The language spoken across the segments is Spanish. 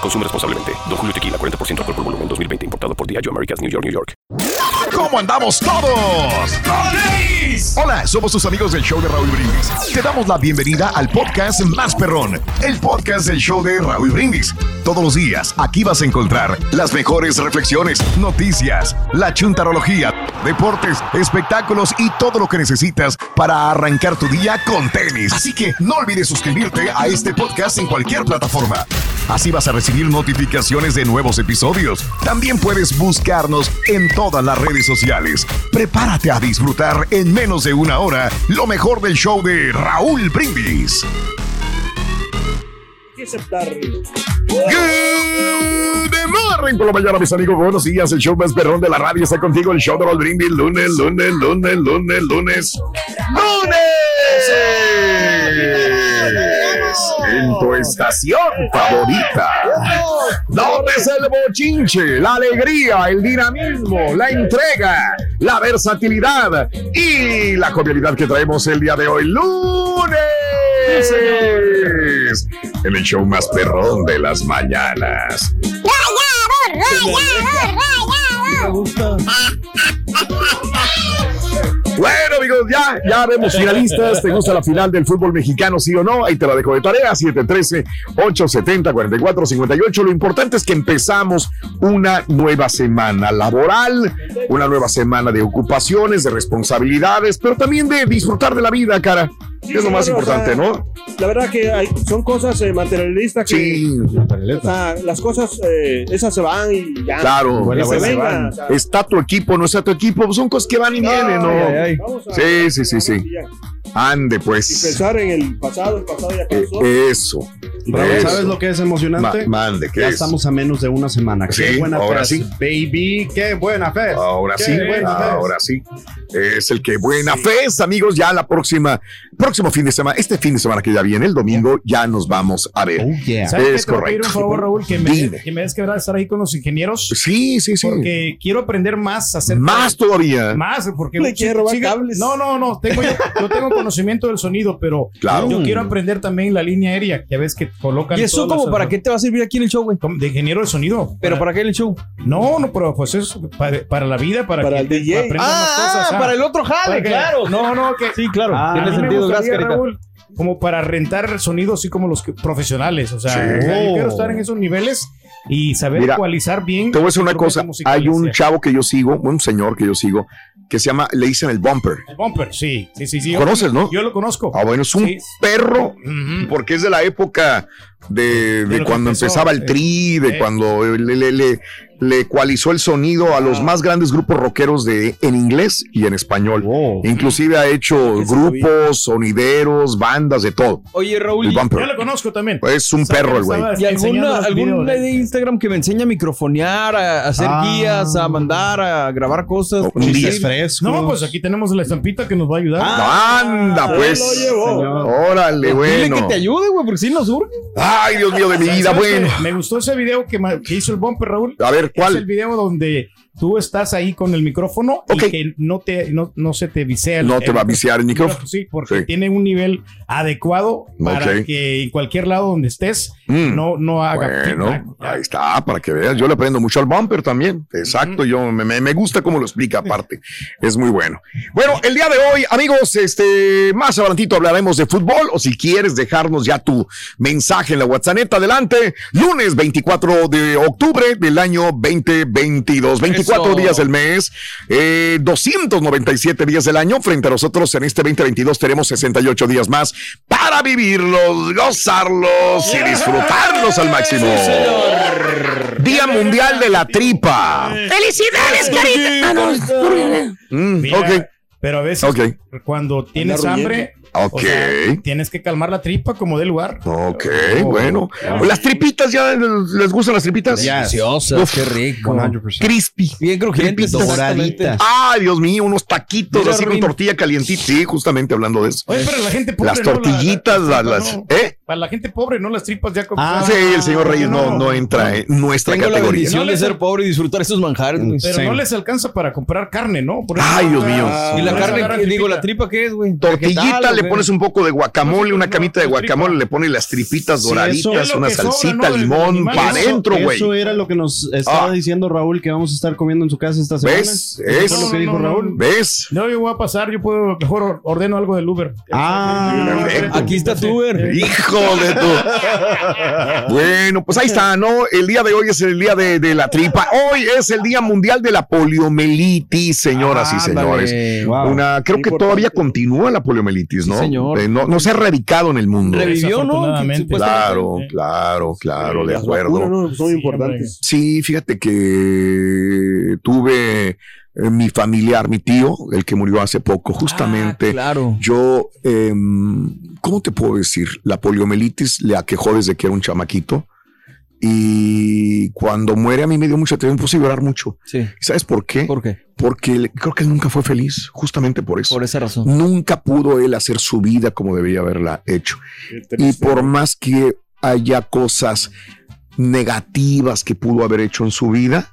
Consume responsablemente. Don Julio Tequila, 40% alcohol por volumen, 2020. Importado por Diageo Americas, New York, New York. ¿Cómo andamos todos? Hola, somos tus amigos del show de Raúl Brindis. Te damos la bienvenida al podcast Más Perrón, el podcast del show de Raúl Brindis. Todos los días aquí vas a encontrar las mejores reflexiones, noticias, la chuntarología, deportes, espectáculos y todo lo que necesitas para arrancar tu día con tenis. Así que no olvides suscribirte a este podcast en cualquier plataforma. Así vas a recibir notificaciones de nuevos episodios. También puedes buscarnos en todas las redes sociales. Prepárate a disfrutar en menos de una hora lo mejor del show de Raúl Brindis. Good morning por la mañana, mis amigos. Buenos días. El show más perrón de la radio está contigo. El show de Raúl Brindis. Lunes, lunes, lunes, lunes, lunes. ¡Lunes! En tu estación favorita. ¿Dónde es el bochinche? La alegría, el dinamismo, la entrega, la versatilidad y la jovialidad que traemos el día de hoy. ¡Lunes! En el show más perrón de las mañanas. Bueno, amigos, ya, ya vemos finalistas. ¿Te gusta la final del fútbol mexicano, sí o no? Ahí te la dejo de tarea, 713-870-4458. Lo importante es que empezamos una nueva semana laboral, una nueva semana de ocupaciones, de responsabilidades, pero también de disfrutar de la vida, cara. es lo más o importante, sea, ¿no? La verdad que hay, son cosas eh, materialistas que Sí, o sea, las cosas eh, esas se van y ya. claro. Que se Bueno, vengan, o sea, Está tu equipo, no está tu equipo, pues son cosas que van y vienen, ¿no? vamos Sí, sí, sí, sí. y. Ande, Y pues. pensar en el pasado, el pasado ya Eh, pasó. Eso. Raúl, Eso. ¿sabes lo que es emocionante? Ma- mande, ¿qué ya es? estamos a menos de una semana. Sí, qué buena ahora fe, sí. baby. Qué buena fe. Ahora Qué sí, buena fe. ahora sí. Es el que buena fe, amigos. Ya la próxima, próximo fin de semana, este fin de semana que ya viene, el domingo, ya nos vamos a ver. Oh, yeah. ¿Sabes qué? Es Te voy a pedir correcto. un favor, Raúl, que me, Dime. que me des quebrar estar ahí con los ingenieros. Sí, sí, sí. Porque quiero aprender más acerca Más todavía. Más, porque Le quiere robar cables. No, no, no. Tengo yo, yo tengo conocimiento del sonido, pero Claro. yo quiero aprender también la línea aérea. Ya ves que colocan. ¿Y eso como para qué te va a servir aquí en el show, güey? De ingeniero de sonido. ¿Pero para qué en el show? No, no, pero pues es para, para la vida, para, Para que el DJ. aprendas más cosas. Ah, ah. para el otro jale, claro. No, no, que Sí, claro. Ah, Tiene sentido, gracias. Raúl, como para rentar sonidos así como los que- profesionales. O sea, Sí. o sea, yo quiero estar en esos niveles y saber Mira, ecualizar bien. Te voy a decir una cosa. Hay un chavo que yo sigo, un señor que yo sigo, que se llama, le dicen el bumper. El bumper, sí, sí, sí. sí. Yo- ¿Conoces, no? Yo lo conozco. Ah, bueno, es un Sí. perro, porque es de la época de, de cuando empezó, empezaba el eh, tri, de eh. cuando le, le, le- le ecualizó el sonido a los Ah. más grandes grupos rockeros de, en inglés y en español. Wow. Inclusive ha hecho grupos, sonideros, bandas, de todo. Oye, Raúl, El ¿y, bumper. Yo lo conozco también. Es un perro el güey. y alguna, algún videos, de Instagram que me enseña a microfonear, a hacer Ah. guías, a mandar, a grabar cosas? Un día sí. No, pues aquí tenemos la estampita que nos va a ayudar. Anda, Él pues. lo llevó. Órale, Dile bueno. que te ayude, güey, porque si nos urge. Ay, Dios mío de mi vida, ¿Sabes bueno. Me gustó ese video que, hizo el bumper, Raúl. A ver, Es el ¿cuál? video donde tú estás ahí con el micrófono okay. y que no, te, no, no se te visea. No te va a viciar el micrófono. Sí, porque tiene un nivel adecuado para que en cualquier lado donde estés mm. no, no haga. Bueno, ahí está, para que veas. Yo le aprendo mucho al bumper también. Exacto, yo me, me, gusta cómo lo explica aparte. es muy bueno. Bueno, el día de hoy, amigos, este, más adelantito hablaremos de fútbol o si quieres dejarnos ya tu mensaje en la WhatsApp. Adelante, lunes 24 de octubre del año 2022. 20 364 días del mes, eh, 297 días del año. Frente a nosotros en este 2022 tenemos 68 días más para vivirlos, gozarlos y disfrutarlos al máximo. Día Mundial de la Tripa. ¡Felicidades, carita! Ah, no, no. Pero a veces cuando tienes hambre ok. o sea, tienes que calmar la tripa como de lugar. Ok, bueno. Las tripitas ya les gustan las tripitas. Deliciosas, Uf. qué rico. 100%. Crispy. Bien crujientes. Doraditas. Ay, Dios mío, unos taquitos Mira, así con tortilla calientita. Sí, justamente hablando de eso. Oye, pero la gente pobre. Las ¿no? La- tortillitas, la- las, no. ¿eh? Para la gente pobre, no las tripas ya. Ah, Sí, el señor Reyes no, no entra en nuestra Tengo la categoría. bendición No de ser pobre y disfrutar esos manjares. güey. Pero Sí. no les alcanza para comprar carne, ¿no? Por eso- Ay, Dios mío. Y la carne, digo, la tripa, ¿qué es, güey? Tortillita, ¿Vegetal o le pones un poco de guacamole, una camita de guacamole, le pones las tripitas doraditas, una salsita, limón, para adentro, güey. Eso era lo que nos estaba Ah. diciendo Raúl que vamos a estar comiendo en su casa esta semana. ¿Ves? Eso Es- lo que dijo Raúl. ¿Ves? No, yo voy a pasar, yo puedo, mejor ordeno algo del Uber. Ah. Aquí está tu Uber. Hijo de tu. Bueno, pues ahí está, ¿no? El día de hoy es el día de, de la tripa. Hoy es el Día Mundial de la Poliomielitis, señoras y Ándale. señores. Wow. Una, creo que Importante. todavía continúa la poliomielitis, ¿no? Sí, señor. Eh, no, no se ha erradicado en el mundo. Revivió, ¿no? Claro, Sí. claro, claro, de acuerdo. vacunas, no, son Sí, importantes. Sí, fíjate que tuve eh, mi familiar, mi tío, el que murió hace poco, justamente. Ah, claro. Yo, em, ¿cómo te puedo decir? La poliomielitis le aquejó desde que era un chamaquito. Y cuando muere a mí me dio mucha atención, puse a llorar mucho. Sí. ¿Y ¿Sabes por qué? ¿Por qué? Porque creo que él nunca fue feliz, justamente por eso. Por esa razón. Nunca pudo él hacer su vida como debería haberla hecho. Y por más que haya cosas negativas que pudo haber hecho en su vida,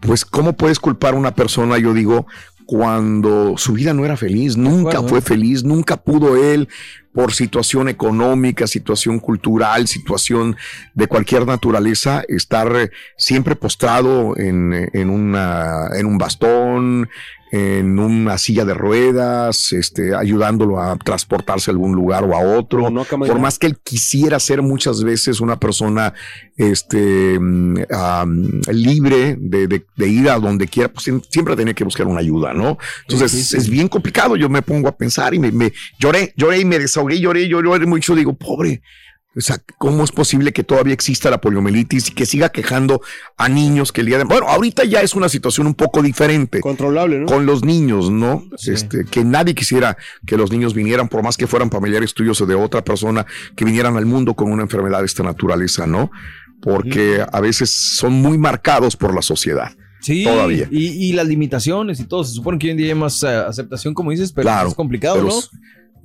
pues ¿cómo puedes culpar a una persona, yo digo, cuando su vida no era feliz, nunca fue feliz, nunca pudo él por situación económica, situación cultural, situación de cualquier naturaleza, estar eh, siempre postrado en, eh, en, una, en un bastón, en una silla de ruedas, este, ayudándolo a transportarse a algún lugar o a otro. No caminar. Por más que él quisiera ser muchas veces una persona este, mm, libre de, de- de ir a donde quiera, pues siem- siempre tenía que buscar una ayuda, ¿no? Entonces es bien complicado. Yo me pongo a pensar y me, me lloré, lloré y me desahogué, lloré, lloré, lloré mucho. Digo, pobre. O sea, ¿cómo es posible que todavía exista la poliomielitis y que siga quejando a niños que el día de... Bueno, ahorita ya es una situación un poco diferente Controlable, ¿no? con los niños, ¿no? Sí. Este, que nadie quisiera que los niños vinieran, por más que fueran familiares tuyos o de otra persona, que vinieran al mundo con una enfermedad de esta naturaleza, ¿no? Porque a veces son muy marcados por la sociedad. Sí, Todavía. Y, y las limitaciones y todo. Se supone que hoy en día hay más eh, aceptación, como dices, pero Claro, es complicado, Pero ¿no?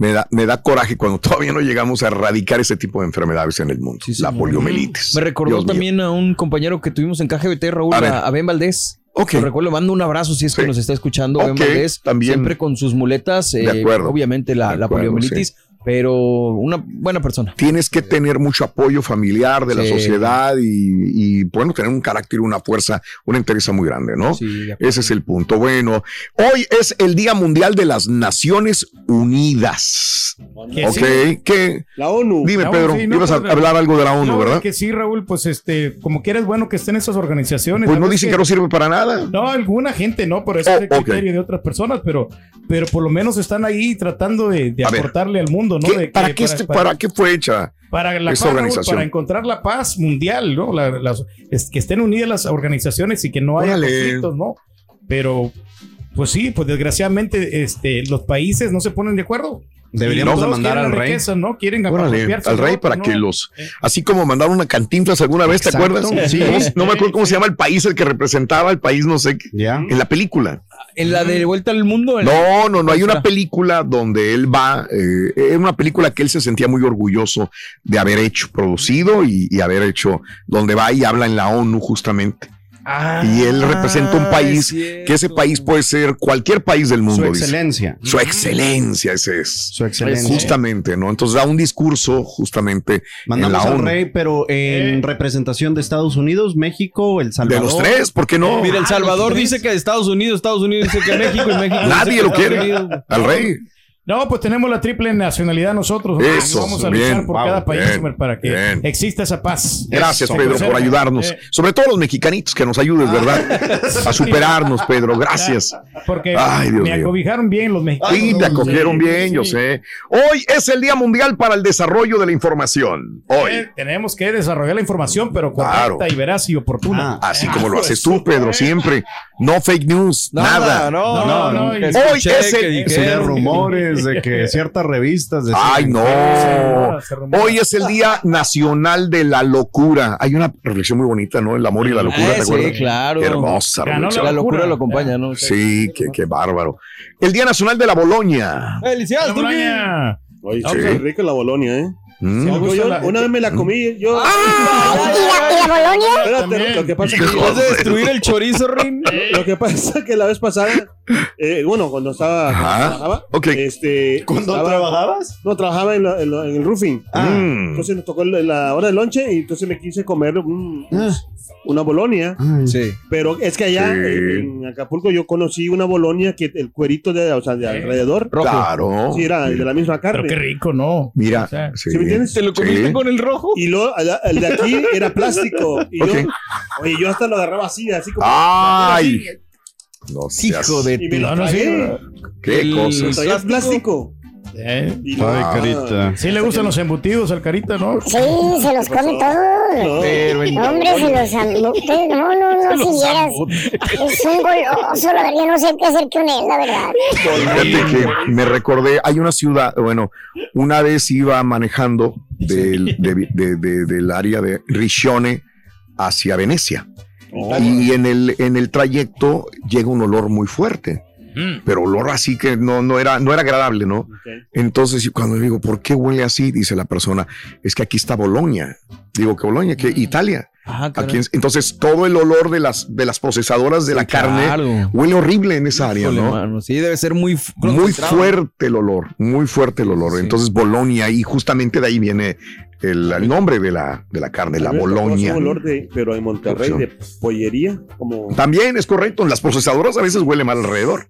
Me da, me da coraje cuando todavía no llegamos a erradicar ese tipo de enfermedades en el mundo. Sí, la señor. poliomielitis. Me recordó Dios mío. también a un compañero que tuvimos en KGBT, Raúl, A Ben Valdés. Ok. Lo recuerdo, le mando un abrazo si es que Sí. nos está escuchando Ben Valdés. también. Siempre con sus muletas, eh, acuerdo. obviamente la, De la poliomielitis, pero una buena persona. Tienes que tener mucho apoyo familiar de la sociedad y, y, bueno, tener un carácter, una fuerza, una interés muy grande, ¿no? Sí. Ese es el punto. Bueno, hoy es el Día Mundial de las Naciones Unidas. Que ok, sí. ¿qué? La ONU. Dime, Pedro, sí, no, ibas a hablar algo de la ONU, No, ¿verdad? Que sí, Raúl, pues este, como quieres, bueno que estén esas organizaciones. Pues no ¿sabes dicen que no sirve para nada. No, alguna gente no, por eso Oh, es el criterio de otras personas, pero, pero por lo menos están ahí tratando de, de A ver, aportarle al mundo, ¿no? ¿Qué- De que- para, qué para qué fue hecha? para la paz, organización? para encontrar la paz mundial, ¿no? La- las- es que estén unidas las organizaciones y que no haya conflictos, ¿no? Pero, pues sí, pues desgraciadamente, este, los países no se ponen de acuerdo. Deberíamos de mandar al rey. riqueza, ¿no? Quieren Órale, al de rey para ¿no? que los, así como mandaron una cantinflas alguna vez, ¿te acuerdas? sí. ¿Cómo- no me acuerdo cómo se llama el país el que representaba el país, no sé, qué, Ya. en la película. En la de Vuelta al Mundo. No, no, no. Hay una película donde él va. Eh, era una película que él se sentía muy orgulloso de haber hecho, producido y, y haber hecho, donde va y habla en la ONU justamente. Ah, y él representa un país es que ese país puede ser cualquier país del Su mundo. dice. excelencia. Su excelencia, ese es. Su excelencia. Justamente, ¿no? Entonces da un discurso justamente en Mandamos la al ONU. rey, pero en Eh. representación de Estados Unidos, México, El De Salvador. los tres, ¿por qué no? Mira, El Salvador los tres. dice que Estados Unidos, Estados Unidos dice que México y México. dice Nadie que lo quiere. Unidos. Al rey. No, pues tenemos la triple nacionalidad nosotros. Eso, Vamos a bien, luchar por vamos, cada país bien, para que bien. exista esa paz. Gracias, Eso, Pedro, pues, por eh, ayudarnos. eh, Sobre todo los mexicanitos, que nos ayudes, ¿verdad? A superarnos, Pedro. Gracias. Porque Ay, Dios me mío. acobijaron bien los mexicanos. Sí, te acogieron bien, yo sé. Hoy es el Día Mundial para el Desarrollo de la Información. Hoy. Eh, tenemos que desarrollar la información, pero correcta Claro. y veraz y oportuna. Así como lo haces tú, Pedro, siempre. No fake news, Nada, nada. no, no, no, Hoy es el... dijeron. De rumores, de que ciertas revistas decían Ay, no. Hoy es el Día Nacional de la Locura. Hay una reflexión muy bonita, ¿no? El amor y la locura, Ah, ¿te sí, acuerdas? claro. Qué hermosa Ganó reflexión. la locura lo acompaña, ¿no? Sí, qué, qué bárbaro. El Día Nacional de la Boloña. ¡Felicidades, Boloña! Oye, Sí. rica la Bolonia, ¿eh? Mm. Yo- yo una vez me la comí, yo... ¿Y la Bolonia? Espérate, lo que pasa es que... ¿Vas a destruir el chorizo, Rin? Lo que pasa es que la vez pasada, eh, bueno, cuando estaba cuando trabajaba, Ok. este, ¿Cuándo estaba- trabajabas? No, trabajaba en, la- en la- en el roofing. Ah. Mm. Entonces nos tocó la, la hora de lonche y entonces me quise comer un- Ah. una bolonia. Sí. Pero es que allá Sí. en, en Acapulco yo conocí una bolonia que el cuerito de, o sea, de alrededor, Claro. sí, era de la misma carne. Pero qué rico, ¿no? Mira, O sea, sí. ¿Sí me entiendes? ¿Te lo comiste Sí. con el rojo? Y luego allá- el de aquí era plástico. Y Ok. yo, oye, yo hasta lo agarraba así, así como. Ay. así, No seas- Hijo de Y me lo No, no, sí. tragué. Qué el- cosas. Plástico. Eh, Y Ay, no, carita. Sí le gustan los embutidos al carita, ¿no? Sí, se los come todos. Pero en- Hombre, se los embute. No, no, no, si vieras. Es un goloso, la verdad. No sé qué hacer con él, la verdad. Fíjate que me recordé, hay una ciudad, bueno, una vez iba manejando del, de- de- de- del área de Riccione hacia Venecia. Y en el, en el trayecto llega un olor muy fuerte, pero olor así que no, no, era, no era agradable, ¿no? Ok. Entonces, cuando digo, ¿por qué huele así? Dice la persona, es que aquí está Bolonia. Digo, ¿qué Bolonia? ¿Qué? Italia. Aquí en- entonces, todo el olor de las, de las procesadoras de la carne claro. huele horrible en esa área, Híjole, ¿no? mano, Sí, debe ser muy Muy fuerte el olor, muy fuerte el olor. Sí. Entonces, Bolonia, y justamente de ahí viene el, el nombre de la, de la carne, la Bolonia. ese olor de, pero en Monterrey, de pollería, como. También es correcto, en las procesadoras a veces huele mal alrededor.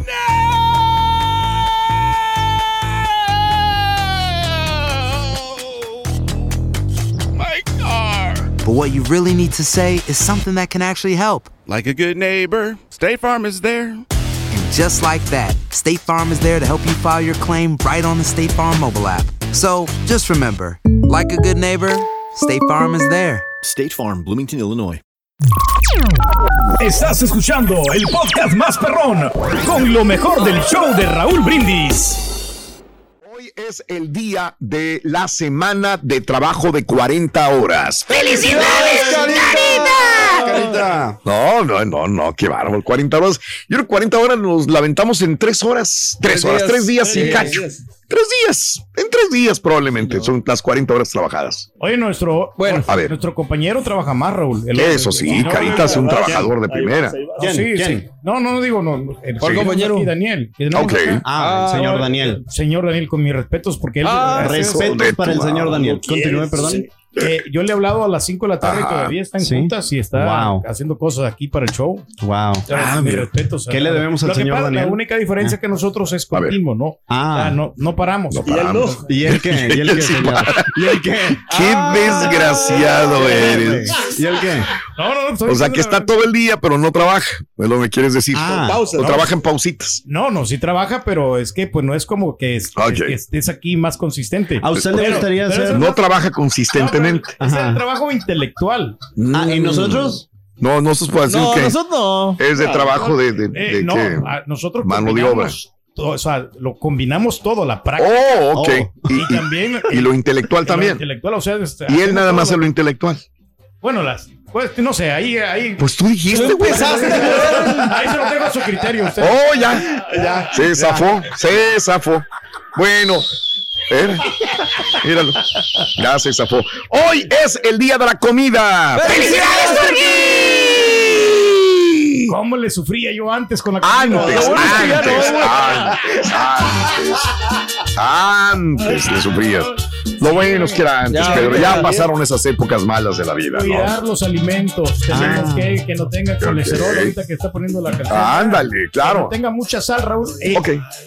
but what you really need to say is something that can actually help. Like a good neighbor, State Farm is there. And just like that, State Farm is there to help you file your claim right on the State Farm mobile app. So just remember, like a good neighbor, State Farm is there. State Farm, Bloomington, Illinois. Estás escuchando el podcast más perrón con lo mejor del show de Raúl Brindis. Hoy es el día de la semana de trabajo de 40 horas. ¡Felicidades, Carita. No, no, no, no, qué bárbaro. 40 horas. Yo creo que 40 horas nos lamentamos en 3 horas. 3 Tres horas, días. 3 días Tres y cacho. días. 3 días. En 3 días probablemente. Son las 40 horas trabajadas. Oye, nuestro, Bueno, a ver. nuestro compañero trabaja más, Raúl. El- Eso sí, el- Carita es un va, trabajador de primera. Ah, sí, ¿Quién? sí. No, no, no digo, no. El ¿Cuál sí, compañero? aquí, Daniel. que tenemos Ok. acá. Ah, el señor no, Daniel. el Señor Daniel, con mis respetos, porque él. Ah, eh, Respetos para el señor. Daniel. ¿Quién? Continúe, perdón. Eh, yo le he hablado a las 5 de la tarde y Ajá. todavía están Sí. juntas y está Wow. haciendo cosas aquí para el show. Wow. O sea, Ah, respetos. ¿Qué le debemos al Lo que señor pasa, Daniel? La única diferencia que nosotros es continuo, ¿no? O sea, Ah, no, no paramos. No Y él no. paramos. ¿y el qué? ¿Y el qué, Sí, señor? ¿Y el qué? Qué desgraciado eres. ¿Y el qué? No, no, no. O sea, que está todo el día, pero no trabaja. Es lo que quieres decir. Ah. Pausa, o ¿no? trabaja en pausitas. No, no, sí trabaja, pero es que pues no es como que, es, que estés aquí más consistente. ¿A usted le gustaría pero hacer- No trabaja consistentemente. Pero Es el trabajo intelectual. Ah, ¿y nosotros? No, no se puede decir No, que nosotros no. es de trabajo de, de, Eh, no, nosotros Mano de todo, o sea, lo combinamos todo, la práctica Oh, ok. y, Y, y- también y lo intelectual lo también. intelectual, o sea, este, Y él nada más lo- hace lo intelectual. Bueno, las, pues no sé, ahí, ahí, Pues tú dijiste, güey. ahí se lo dejo a su criterio. Usted. Oh, ya. Se zafó, se zafó. Bueno, Mira, míralo. Ya se zafó. Hoy es el día de la comida. ¡Felicidades, ¿Cómo le sufría yo antes con la comida? Antes, Lo bueno es que ya no, antes, antes, antes, antes le sufrías. Lo bueno es que era antes, Ya, Pedro. ya, Ya ya. pasaron esas épocas malas de la vida, ¿no? Cuidar los alimentos. Tenemos Ah. que que no tenga colesterol Ok. ahorita que está poniendo la canción. Ándale, Que no claro. tenga mucha sal, Raúl. Eh,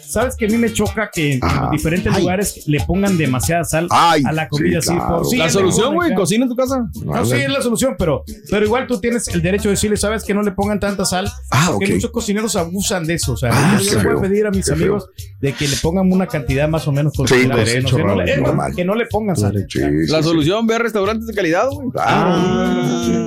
Sabes que a mí me choca que en diferentes lugares le pongan demasiada sal Ay, a la comida. sí, así, claro. por- sí, La es solución, güey, cocina en tu casa. No, sí, es la solución, pero, pero igual tú tienes el derecho de decirle, sabes que no le pongan tanta sal. Ah, porque ok. muchos cocineros abusan de eso. O sea, Ah, yo le voy a pedir a mis amigos de que le pongan una cantidad más o menos derecho, que, no le, Raúl, eh, normal. Que no le pongan sal. la solución, ve a restaurantes de calidad, güey. No,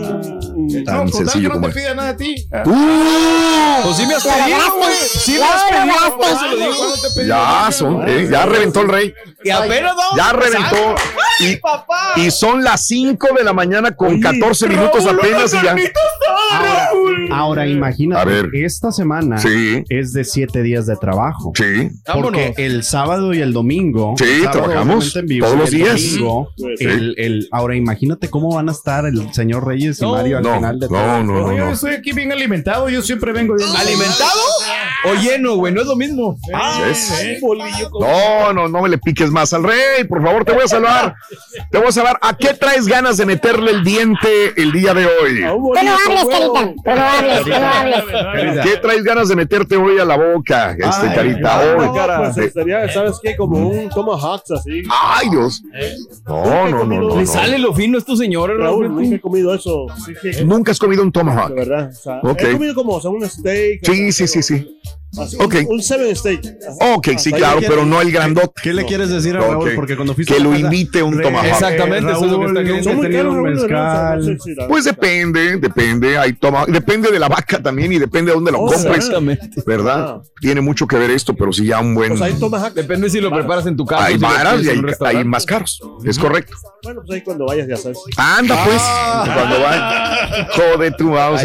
Tan total, sencillo que no como te es. pida nada a ti. Ah. Pues sí me has pedido, güey. Sí me has pedido, por eso. Ya son, eh, ya reventó el rey. Y apenas Ya reventó. Y, y son las 5 de la mañana con 14 minutos apenas y ya. Ahora, ahora imagínate, A ver. esta semana Sí. es de siete días de trabajo. Sí. Porque Vámonos. el sábado y el domingo. Sí, el sábado, trabajamos en vivo, todos los el días. domingo, Sí. el- el- ahora imagínate cómo van a estar el señor Reyes y No, Mario no, de no, no, no, yo estoy aquí bien alimentado, yo siempre vengo bien. ¿Alimentado o lleno, güey? No es lo mismo. ¿Ves? Eh, bolillo No, no, no me le piques más al rey, por favor, te voy a salvar. Te voy a salvar. ¿A qué traes ganas de meterle el diente el día de hoy? Tú no hables, Carita. Tú no hables, tú no hables. ¿Qué traes ganas de meterte hoy a la boca, este Ay, carita? no, Hoy. pues estaría, ¿sabes qué? Como un tomahawk así. Ay, Dios. No, no, no, no. Le sale lo fino a estos señores, Raúl, Raúl. nunca he comido eso. Nunca has comido un tomahawk. De verdad. O sea, Ok. He comido como o sea, un steak. Sí, sí, sí, sí. Un, un seven steak. Ok, sí, Hasta claro, pero no el grandote. ¿Qué le quieres decir a. Raúl? Porque cuando fuiste Que lo casa- invite un tomahawk. Exactamente, eso es lo que está Raúl, muy caros, un Raúl, mezcal. Pues depende, depende, hay toma, depende de la vaca también y depende de dónde lo Oh, compres, Exactamente. ¿verdad? Tiene mucho que ver esto, pero si ya un buen... Pues hay tomahawk. Depende si lo preparas en tu casa. Hay si varas y hay, hay más caros, es correcto. Bueno, pues ahí cuando vayas ya sabes. Anda pues, cuando va, jode tu mouse.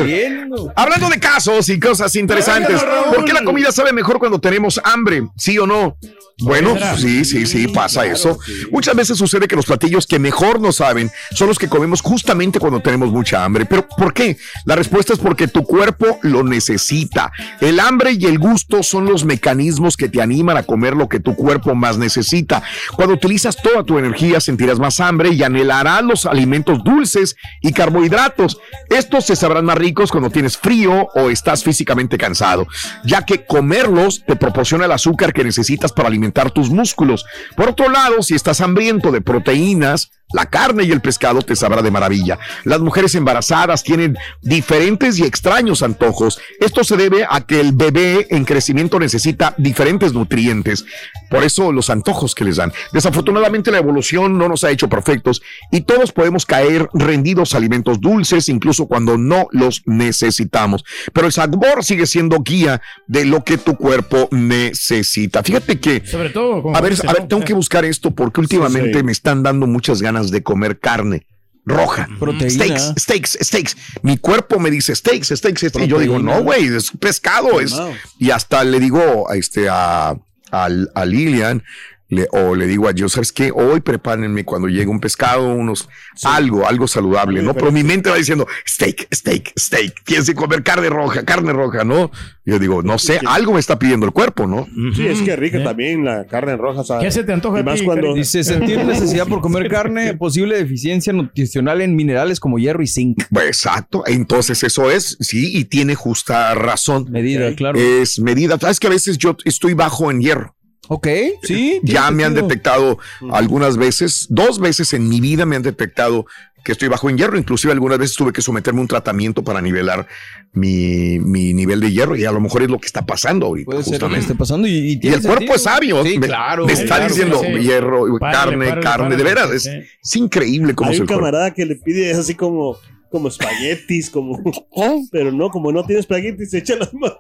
Hablando de casos y cosas interesantes, Raúl. ¿por qué la comida sabe mejor cuando tenemos hambre? ¿Sí o no? Bueno, sí, sí, sí, pasa eso. Muchas veces sucede que los platillos que mejor nos saben son los que comemos justamente cuando tenemos mucha hambre. ¿Pero por qué? La respuesta es porque tu cuerpo lo necesita. El hambre y el gusto son los mecanismos que te animan a comer lo que tu cuerpo más necesita. Cuando utilizas toda tu energía sentirás más hambre y anhelarás los alimentos dulces y carbohidratos. Estos se sabrán más ricos cuando tienes frío o estás físicamente cansado, ya que comerlos te proporciona el azúcar que necesitas para alimentar tus músculos. Por otro lado, si estás hambriento de proteínas, la carne y el pescado te sabrá de maravilla. Las mujeres embarazadas tienen diferentes y extraños antojos. Esto se debe a que el bebé en crecimiento necesita diferentes nutrientes. Por eso los antojos que les dan. Desafortunadamente la evolución no nos ha hecho perfectos y todos podemos caer rendidos a alimentos dulces incluso cuando no los necesitamos. Pero el sabor sigue siendo guía de lo que tu cuerpo necesita. Fíjate que Sobre todo, como a ver, dice, a ver, ¿no? tengo que buscar esto porque últimamente sí. me están dando muchas ganas de comer carne roja. Proteína. Steaks, steaks, steaks. Mi cuerpo me dice steaks, steaks, steaks. Y yo digo, no, güey, es pescado. Es... Y hasta le digo a, este, a, a, a Lilian, le- o le digo a yo, ¿sabes qué? Hoy prepárenme cuando llegue un pescado, unos, algo, algo saludable, ¿no? Pero mi mente va diciendo, steak, steak, steak. Tienes que comer carne roja, carne roja, ¿no? Yo digo, no sé, algo me está pidiendo el cuerpo, ¿no? Sí, es que rica también la carne roja. ¿sabes? ¿Qué se te antoja Y a más ti, cuando-? Dice sentir necesidad por comer carne, posible deficiencia nutricional en minerales como hierro y zinc. Pues, Exacto, entonces eso es, sí, y tiene justa razón. Medida, claro. Es medida. Sabes que a veces yo estoy bajo en hierro. Ok, sí. Ya me han detectado algunas veces, dos veces en mi vida me han detectado que estoy bajo en hierro. Inclusive algunas veces tuve que someterme a un tratamiento para nivelar mi, mi nivel de hierro y a lo mejor es lo que está pasando ahorita. Puede ser lo que justamente. esté pasando y, y Y tiene el cuerpo es sabio. Sí, me, claro. me está claro, diciendo sí, sí. hierro, Párale, carne, párale, carne. de veras, es, sí. es increíble cómo Hay un el cuerpo. camarada que le pide así como, como espaguetis, como, ¿Eh? pero no, como no tiene espaguetis, se echa las manos.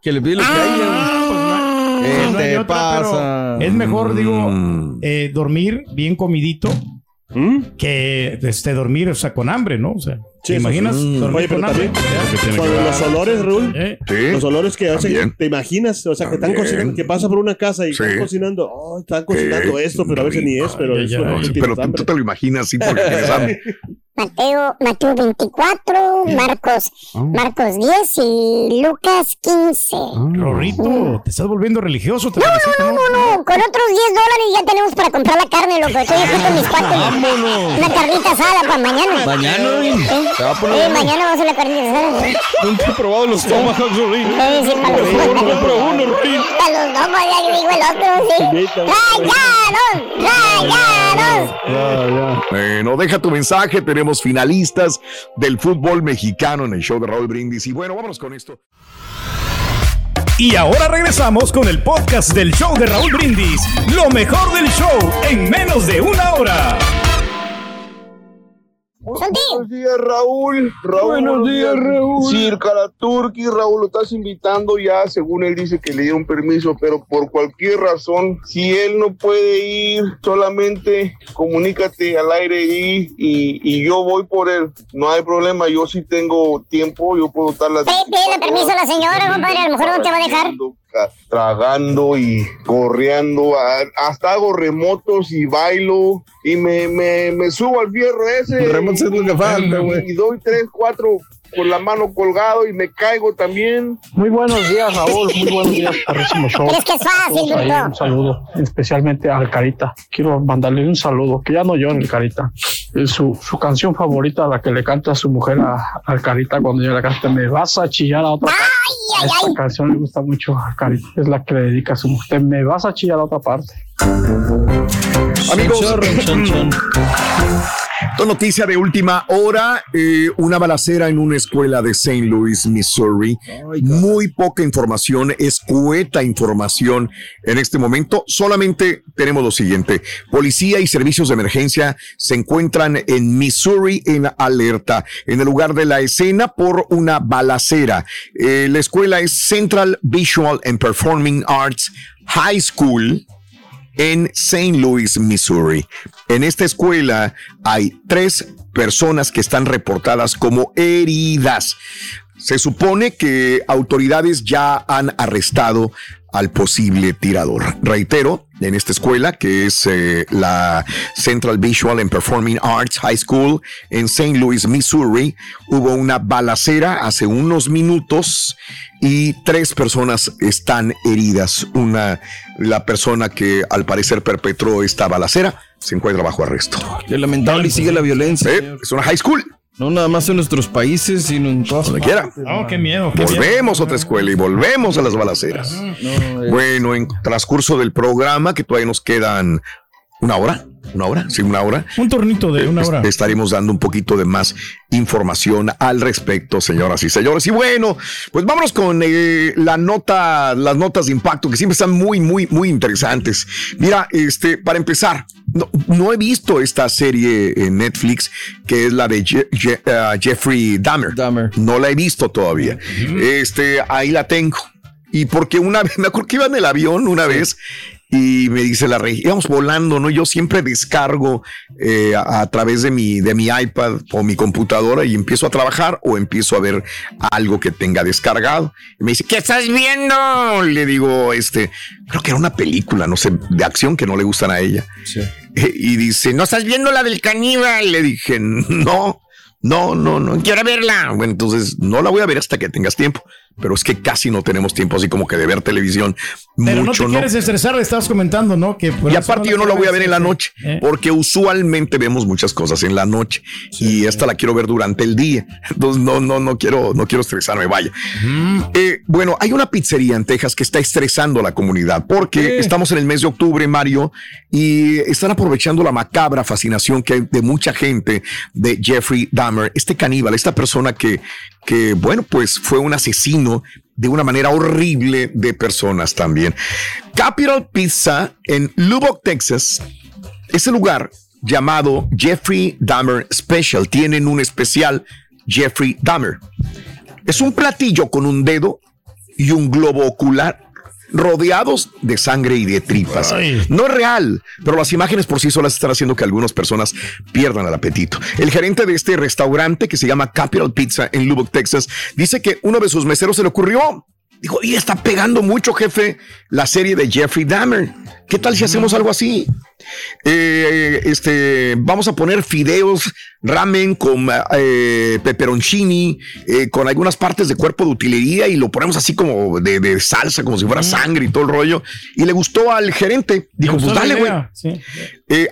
Que le pide lo que Ah, haya. ¿Qué no te otra, pero pasa? Es mejor, digo, Mm. eh, dormir bien comidito ¿Mm? que este, dormir, o sea, con hambre, ¿no? O sea, ¿Te imaginas? Mm. dormir Oye, pero con hambre? también Ya. con los olores, Raúl. Sí. Los olores que hacen, También. te imaginas, o sea, que están También. cocinando, que pasa por una casa y Sí. están cocinando, oh, están cocinando Qué esto, pero a veces ni es, pero Ay, es ay, porque ay. tienes Pero tú, hambre. tú te lo imaginas así porque tienes hambre. Mateo, Mateo 24, Marcos, Marcos 10 y Lucas 15. Rorrito, te estás volviendo religioso. te No, necesito, no, no, no, con otros 10 dólares ya tenemos para comprar la carne, loco. Estoy aquí con mis cuates. Vámonos. Una carnita asada para mañana. Mañana, ¿Eh? se va a poner Eh, mañana vamos a hacer la carnita asada. ¿eh? Nunca he probado los tomahawks, Rorín. Eh, sí, para los dos. Compra uno, Rorín. Para los dos, pues, ya digo el otro, sí. ¡Rayados! ¡Rayados! Bueno, deja tu mensaje. Tenemos finalistas del fútbol mexicano en el show de Raúl Brindis. Y bueno, vámonos con esto. Y ahora regresamos con el podcast del show de Raúl Brindis. Lo mejor del show en menos de una hora. Buenos días, Raúl. Raúl Buenos días, Raúl. Circa la Turqui, Raúl, lo estás invitando ya, según él dice que le dieron permiso, pero por cualquier razón, si él no puede ir, solamente comunícate al aire y, y, y yo voy por él. No hay problema, yo sí tengo tiempo, yo puedo estar las Pídele permiso a la señora, compadre, a lo mejor no te va a dejar. Tragando y correando, a- hasta hago remotos y bailo y me, me, me subo al fierro ese. Remotos es lo que falta, y- güey. Y doy tres, cuatro con la mano colgado y me caigo también. Muy buenos días, Raúl. Muy buenos días, perrísimo show. ¿Crees que es fácil, Ahí, bruto? un saludo, especialmente al Carita. Quiero mandarle un saludo, que ya no llore el Carita. Es su, su canción favorita, la que le canta a su mujer a- al Carita cuando ella le canta Me vas a chillar a otra parte. ay, Esta canción le gusta mucho a Carita. Es la que le dedica a su mujer. Me vas a chillar a otra parte. Amigos, Noticia de última hora, eh, una balacera en una escuela de St. Louis, Missouri. Muy poca información, escueta información en este momento. Solamente tenemos lo siguiente. Policía y servicios de emergencia se encuentran en Missouri en alerta, en el lugar de la escena por una balacera. Eh, la escuela es Central Visual and Performing Arts High School en St. Louis, Missouri. En esta escuela hay tres personas que están reportadas como heridas. Se supone que autoridades ya han arrestado al posible tirador. Reitero, en esta escuela, que es eh, la Central Visual and Performing Arts High School en St. Louis, Missouri, hubo una balacera hace unos minutos y tres personas están heridas. Una, la persona que al parecer perpetró esta balacera se encuentra bajo arresto. Qué lamentable y sigue la violencia. Eh, es una high school. No nada más en nuestros países, sino en todas Donde quiera. Oh, qué miedo. qué miedo. Volvemos a otra escuela y volvemos a las balaceras. Bueno, en transcurso del programa, que todavía nos quedan una hora, una hora, sí, una hora. Un tornito de una es- hora. Estaremos dando un poquito de más información al respecto, señoras y señores. Y bueno, pues vámonos con eh, la nota, las notas de impacto que siempre están muy, muy, muy interesantes. Mira, este, para empezar, no, no he visto esta serie en Netflix que es la de Je- Je- uh, Jeffrey Dahmer. No la he visto todavía. Este, ahí la tengo. Y porque una vez, me acuerdo que iba en el avión una vez y me dice la rey, íbamos volando, ¿no? Yo siempre descargo eh, a, a través de mi, de mi iPad o mi computadora y empiezo a trabajar o empiezo a ver algo que tenga descargado. Y me dice, ¿qué estás viendo? Le digo, este, creo que era una película, no sé, de acción que no le gustan a ella. Y dice, ¿no estás viendo la del caníbal? Le dije, no, no, no, no, quiero verla. Bueno, entonces no la voy a ver hasta que tengas tiempo. Pero es que casi no tenemos tiempo así como que de ver televisión. Pero mucho, no te quieres estresar, estabas comentando, ¿no? Que por y aparte yo no la voy a ver en la noche, Eh. porque usualmente vemos muchas cosas en la noche y esta la quiero ver durante el día. Entonces no, no, no quiero, no quiero estresarme, vaya. Eh, bueno, hay una pizzería en Texas que está estresando a la comunidad porque estamos en el mes de octubre, Mario, y están aprovechando la macabra fascinación que hay de mucha gente de Jeffrey Dahmer, este caníbal, esta persona que, que bueno, pues fue un asesino de una manera horrible de personas también. Capital Pizza en Lubbock, Texas, ese lugar llamado Jeffrey Dahmer Special. Tienen un especial Jeffrey Dahmer. Es un platillo con un dedo y un globo ocular rodeados de sangre y de tripas. No es real, pero las imágenes por sí solas están haciendo que algunas personas pierdan el apetito. El gerente de este restaurante que se llama Capital Pizza en Lubbock, Texas, dice que uno de sus meseros se le ocurrió Dijo, y está pegando mucho, jefe, la serie de Jeffrey Dahmer. ¿Qué tal si hacemos algo así? Eh, este, vamos a poner fideos, ramen con eh, peperoncini, eh, con algunas partes de cuerpo de utilería y lo ponemos así como de, de salsa, como si fuera sangre y todo el rollo. Y le gustó al gerente. Dijo, pues dale, güey.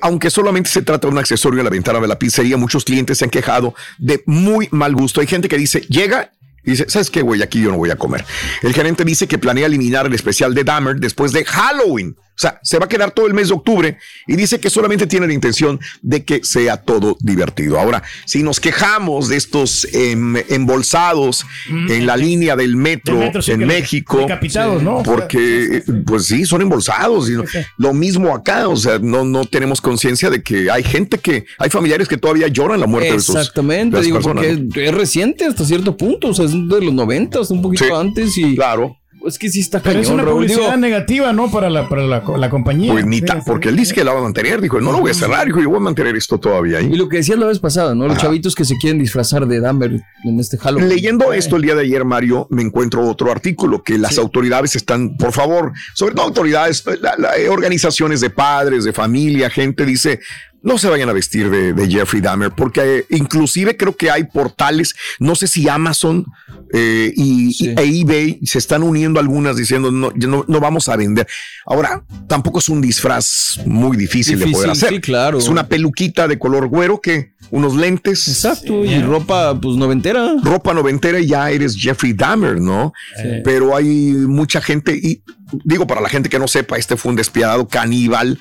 Aunque solamente se trata de un accesorio en la ventana de la pizzería, muchos clientes se han quejado de muy mal gusto. Hay gente que dice, llega y dice, ¿sabes qué, güey? Aquí yo no voy a comer. El gerente dice que planea eliminar el especial de Dahmer después de Halloween. O sea, se va a quedar todo el mes de octubre y dice que solamente tiene la intención de que sea todo divertido. Ahora, si nos quejamos de estos em, embolsados en la línea del metro, Del metro, sí, en México, decapitados, ¿no? porque, pues sí, son embolsados. y no- Lo mismo acá, o sea, no, no tenemos conciencia de que hay gente que, hay familiares que todavía lloran la muerte de sus Exactamente, digo, personas, porque ¿no? es reciente hasta cierto punto, o sea, es de los noventas, un poquito antes y... Claro. Es que sí está Pero cañón, es una Raúl, publicidad digo, negativa, ¿no? Para la, para la, la compañía. Pues ni Sí, ta- sí. porque él dice que la va a mantener, dijo, no lo voy a cerrar, dijo, yo voy a mantener esto todavía ahí. Y lo que decías la vez pasada, ¿no? Los Ajá. chavitos que se quieren disfrazar de Dahmer en este Halloween. Leyendo esto el día de ayer, Mario, me encuentro otro artículo que las autoridades están, por favor, sobre todo autoridades, la- la- eh, organizaciones de padres, de familia, gente dice, no se vayan a vestir de, de Jeffrey Dahmer, porque eh, inclusive creo que hay portales, no sé si Amazon eh, y, e eBay se están uniendo algunas diciendo, no, no, no vamos a vender. Ahora, tampoco es un disfraz muy difícil, de poder hacer. sí, claro. Es una peluquita de color güero que unos lentes. Exacto, y ropa pues noventera. Ropa noventera y ya eres Jeffrey Dahmer, ¿no? Pero hay mucha gente, y digo para la gente que no sepa, este fue un despiadado caníbal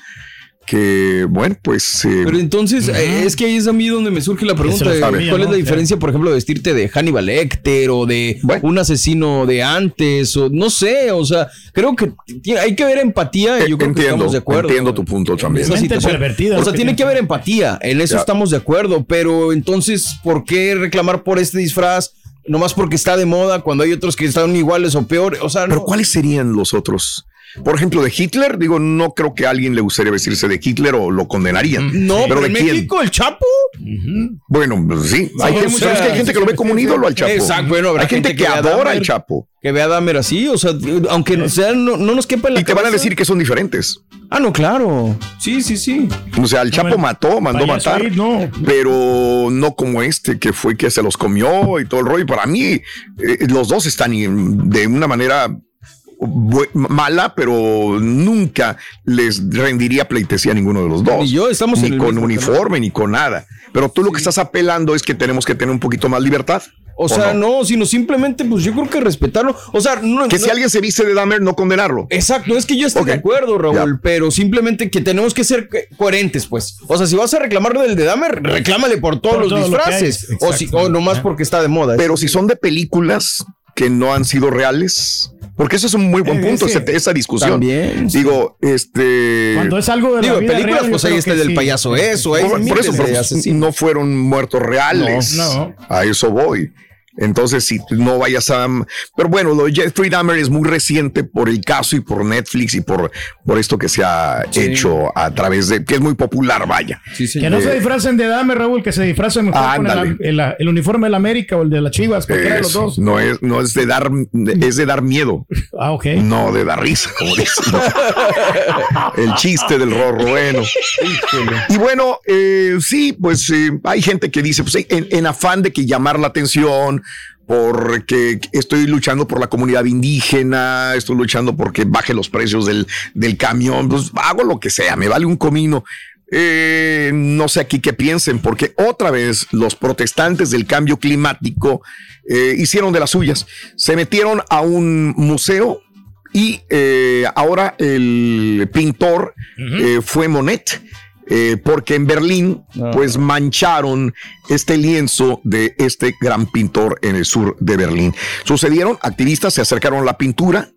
que, bueno, pues... eh, Pero entonces, eh, es que ahí es a mí donde me surge la pregunta de sabía, cuál es la diferencia, por ejemplo, de vestirte de Hannibal Lecter o de un asesino de antes, o no sé, o sea, creo que hay que haber empatía y yo creo que entiendo, estamos de acuerdo. entiendo tu punto también. Esa situación. O sea, tiene que haber empatía, en eso Ya. estamos de acuerdo, pero entonces, ¿por qué reclamar por este disfraz? Nomás porque está de moda cuando hay otros que están iguales o peor. O sea, Pero ¿cuáles serían los otros? Por ejemplo, de Hitler, digo, no creo que a alguien le gustaría vestirse de Hitler o lo condenarían. No, pero ¿de en quién? México, el Chapo. Bueno, pues sí. Hay, gente, mucha- ¿sabes que hay gente que lo ve como un ídolo al Chapo. Exacto, bueno, habrá hay gente, que, adora al Chapo. Que vea a Dahmer así, o sea, aunque sea, no, no nos quepa en la Y te van a decir que son diferentes. Ah, no, claro. Sí, sí, sí. O sea, el Chapo bueno, mató, mandó matar, ahí, no. pero no como este que fue que se los comió y todo el rollo. Para mí, eh, los dos están de una manera mala, pero nunca les rendiría pleitesía a ninguno de los dos. Ni yo, estamos ni en con uniforme, ni con nada. Pero tú lo que estás apelando es que tenemos que tener un poquito más libertad. O sea, no? sino simplemente, pues yo creo que respetarlo. O sea, no. Que no- si alguien se viste de Dahmer, no condenarlo. Exacto, es que yo estoy de acuerdo, Raúl, pero simplemente que tenemos que ser co- coherentes, pues. O sea, si vas a reclamar del de Dahmer, reclámale por todos Por los todo disfraces. O, si, o nomás porque está de moda. Pero si son de películas que no han sido reales, porque ese es un muy buen Eh, punto, ese- esa discusión. también, sí. Digo, este. Cuando es algo de la Digo, vida películas, real, pues ahí está del sí. payaso eso, ahí por, por eso, pero pues, no fueron muertos reales. No, no. A eso voy. Entonces, si no vayas a. Pero bueno, lo de Jeffrey Dahmer es muy reciente por el caso y por Netflix y por, por esto que se ha hecho a través de. que es muy popular, vaya. Que no Eh, se disfracen de Dame, Raúl, que se disfracen mejor con el, el- el uniforme del América o el de las Chivas, cualquiera de los dos. no es, no es de dar, es de dar miedo. Ah, ok. No de dar risa, como dicen. El chiste del rorro, bueno. Y bueno, eh, sí, pues eh, hay gente que dice, pues en, en afán de que llamar la atención, porque estoy luchando por la comunidad indígena, estoy luchando porque baje los precios del, del camión, pues hago lo que sea, me vale un comino. Eh, no sé aquí qué piensen, porque otra vez los protestantes del cambio climático eh, hicieron de las suyas. Se metieron a un museo y eh, ahora el pintor fue Monet. Eh, porque en Berlín, pues mancharon este lienzo de este gran pintor en el sur de Berlín. Sucedieron, activistas se acercaron a la pintura,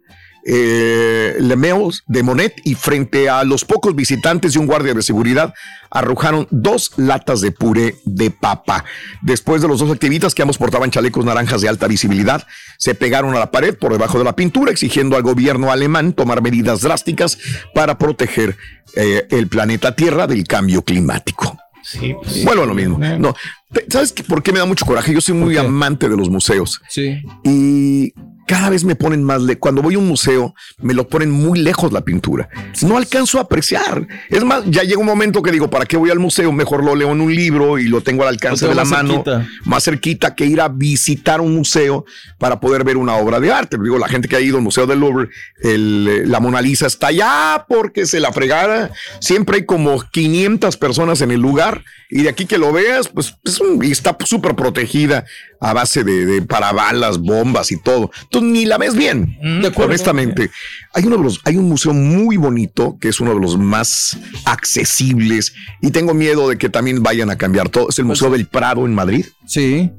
eh, Lemeos de Monet y frente a los pocos visitantes y un guardia de seguridad arrojaron dos latas de puré de papa. Después de los dos activistas que ambos portaban chalecos naranjas de alta visibilidad, se pegaron a la pared por debajo de la pintura exigiendo al gobierno alemán tomar medidas drásticas para proteger eh, el planeta Tierra del cambio climático. Sí, pues, Vuelvo a lo mismo. No, te- ¿sabes por qué me da mucho coraje? Yo soy muy amante de los museos. Sí. Y cada vez me ponen más le cuando voy a un museo me lo ponen muy lejos la pintura. No alcanzo a apreciar. Es más, ya llega un momento que digo, ¿para qué voy al museo? Mejor lo leo en un libro y lo tengo al alcance de la más mano, cerquita. más cerquita que ir a visitar un museo para poder ver una obra de arte. Digo, la gente que ha ido al Museo del Louvre, el, eh, la Mona Lisa está allá porque se la fregara. Siempre hay como 500 personas en el lugar y de aquí que lo veas, pues está súper protegida a base de, de parabalas, bombas y todo. Entonces ni la ves bien, honestamente. Hay, uno de los, hay un museo muy bonito que es uno de los más accesibles y tengo miedo de que también vayan a cambiar todo. Es el Museo del Prado en Madrid. Sí.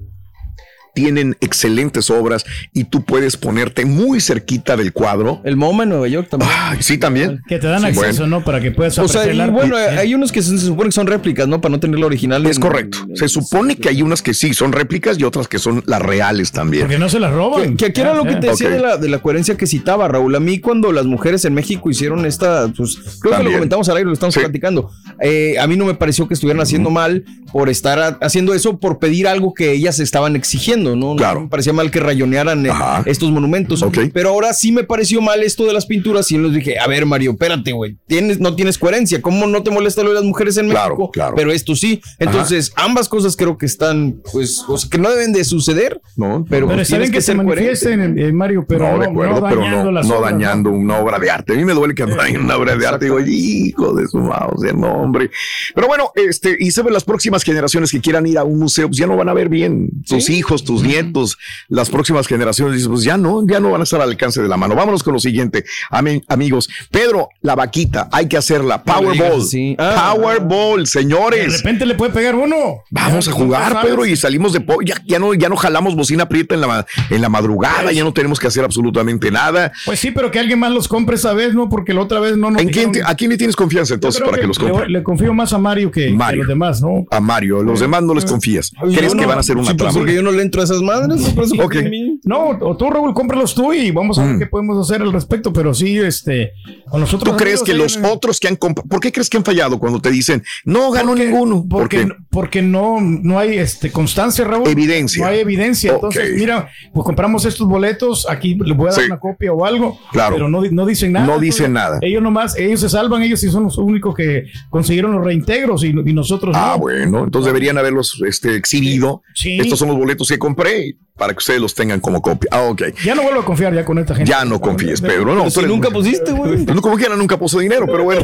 Tienen excelentes obras y tú puedes ponerte muy cerquita del cuadro. El MoMA en Nueva York también. sí, también. Que te dan Sí, acceso, bueno. ¿no? Para que puedas O sea, y el arte. bueno, hay unos que se, se supone que son réplicas, ¿no? Para no tener la original. Es en- correcto. Se supone que hay unas que sí son réplicas y otras que son las reales también. Porque no se las roban. Que, que aquí era lo que te decía de, la, de la coherencia que citaba, Raúl. A mí, cuando las mujeres en México hicieron esta, pues creo que lo comentamos al aire, lo estamos platicando. Eh, a mí no me pareció que estuvieran haciendo mal por estar a- haciendo eso, por pedir algo que ellas estaban exigiendo, ¿no? No me parecía mal que rayonearan eh, estos monumentos. Pero ahora sí me pareció mal esto de las pinturas y les dije, a ver, Mario, espérate, güey, tienes, no tienes coherencia. ¿Cómo no te molesta lo de las mujeres en Claro, México? claro. Pero esto sí. Entonces, ambas cosas creo que están, pues, o sea, que no deben de suceder. No, pero, Pero pues, bien que se manifiesten, eh, Mario, pero no, no, de acuerdo, no pero dañando no, las no obras, dañando una obra de arte. A mí me duele que dañen una obra de arte. Digo, hijo de su mouse, no, hombre. Pero bueno, este, y se ven las próximas generaciones que quieran ir a un museo, pues ya no van a ver bien. Tus hijos, tus nietos, las próximas generaciones, dices, pues ya no, ya no van a estar al alcance de la mano. Vámonos con lo siguiente, Ami- amigos. Pedro, la vaquita, hay que hacerla. Powerball. así. Ah. Powerball, De seños. repente le puede pegar uno. Vamos a jugar. Pedro, y salimos de po- ya, ya no, ya no jalamos bocina prieta en la, en la madrugada, ya no tenemos que hacer absolutamente nada. Pues sí, pero que alguien más los compre esa vez, ¿no? Porque la otra vez no nos ¿En quién te- dijeron- ¿A quién le tienes confianza entonces para que, los compre? Le, confío más a Mario que, que a los demás, ¿no? A Mario, los demás no les confías. ¿Crees que van a hacer una sí, pues? Porque yo no le entro a esas madres. por eso Ok. confía en mí. No, o tú, Raúl, cómpralos tú y vamos a ver qué podemos hacer al respecto, pero sí, este, con nosotros. Mm. ¿Tú crees que los otros que han comprado, por qué crees que han fallado cuando te dicen no ganó ninguno? ¿Por Porque, porque no, no hay este, constancia, Raúl. Evidencia. No hay evidencia. Entonces, mira, pues compramos estos boletos, aquí les voy a dar Sí. una copia o algo, Claro. pero no, no dicen nada. No dicen nada. Ellos nomás, ellos se salvan, ellos sí son los únicos que consiguieron los reintegros y, y nosotros Ah, no. bueno, entonces deberían haberlos este, exhibido. Sí. Estos son los boletos que compré para que ustedes los tengan como copia. Ah, ok. Ya no vuelvo a confiar ya con esta gente. Ya no confíes, Pedro. No, Pero si eres- nunca pusiste, güey. No, como quiera, nunca puso dinero, pero bueno.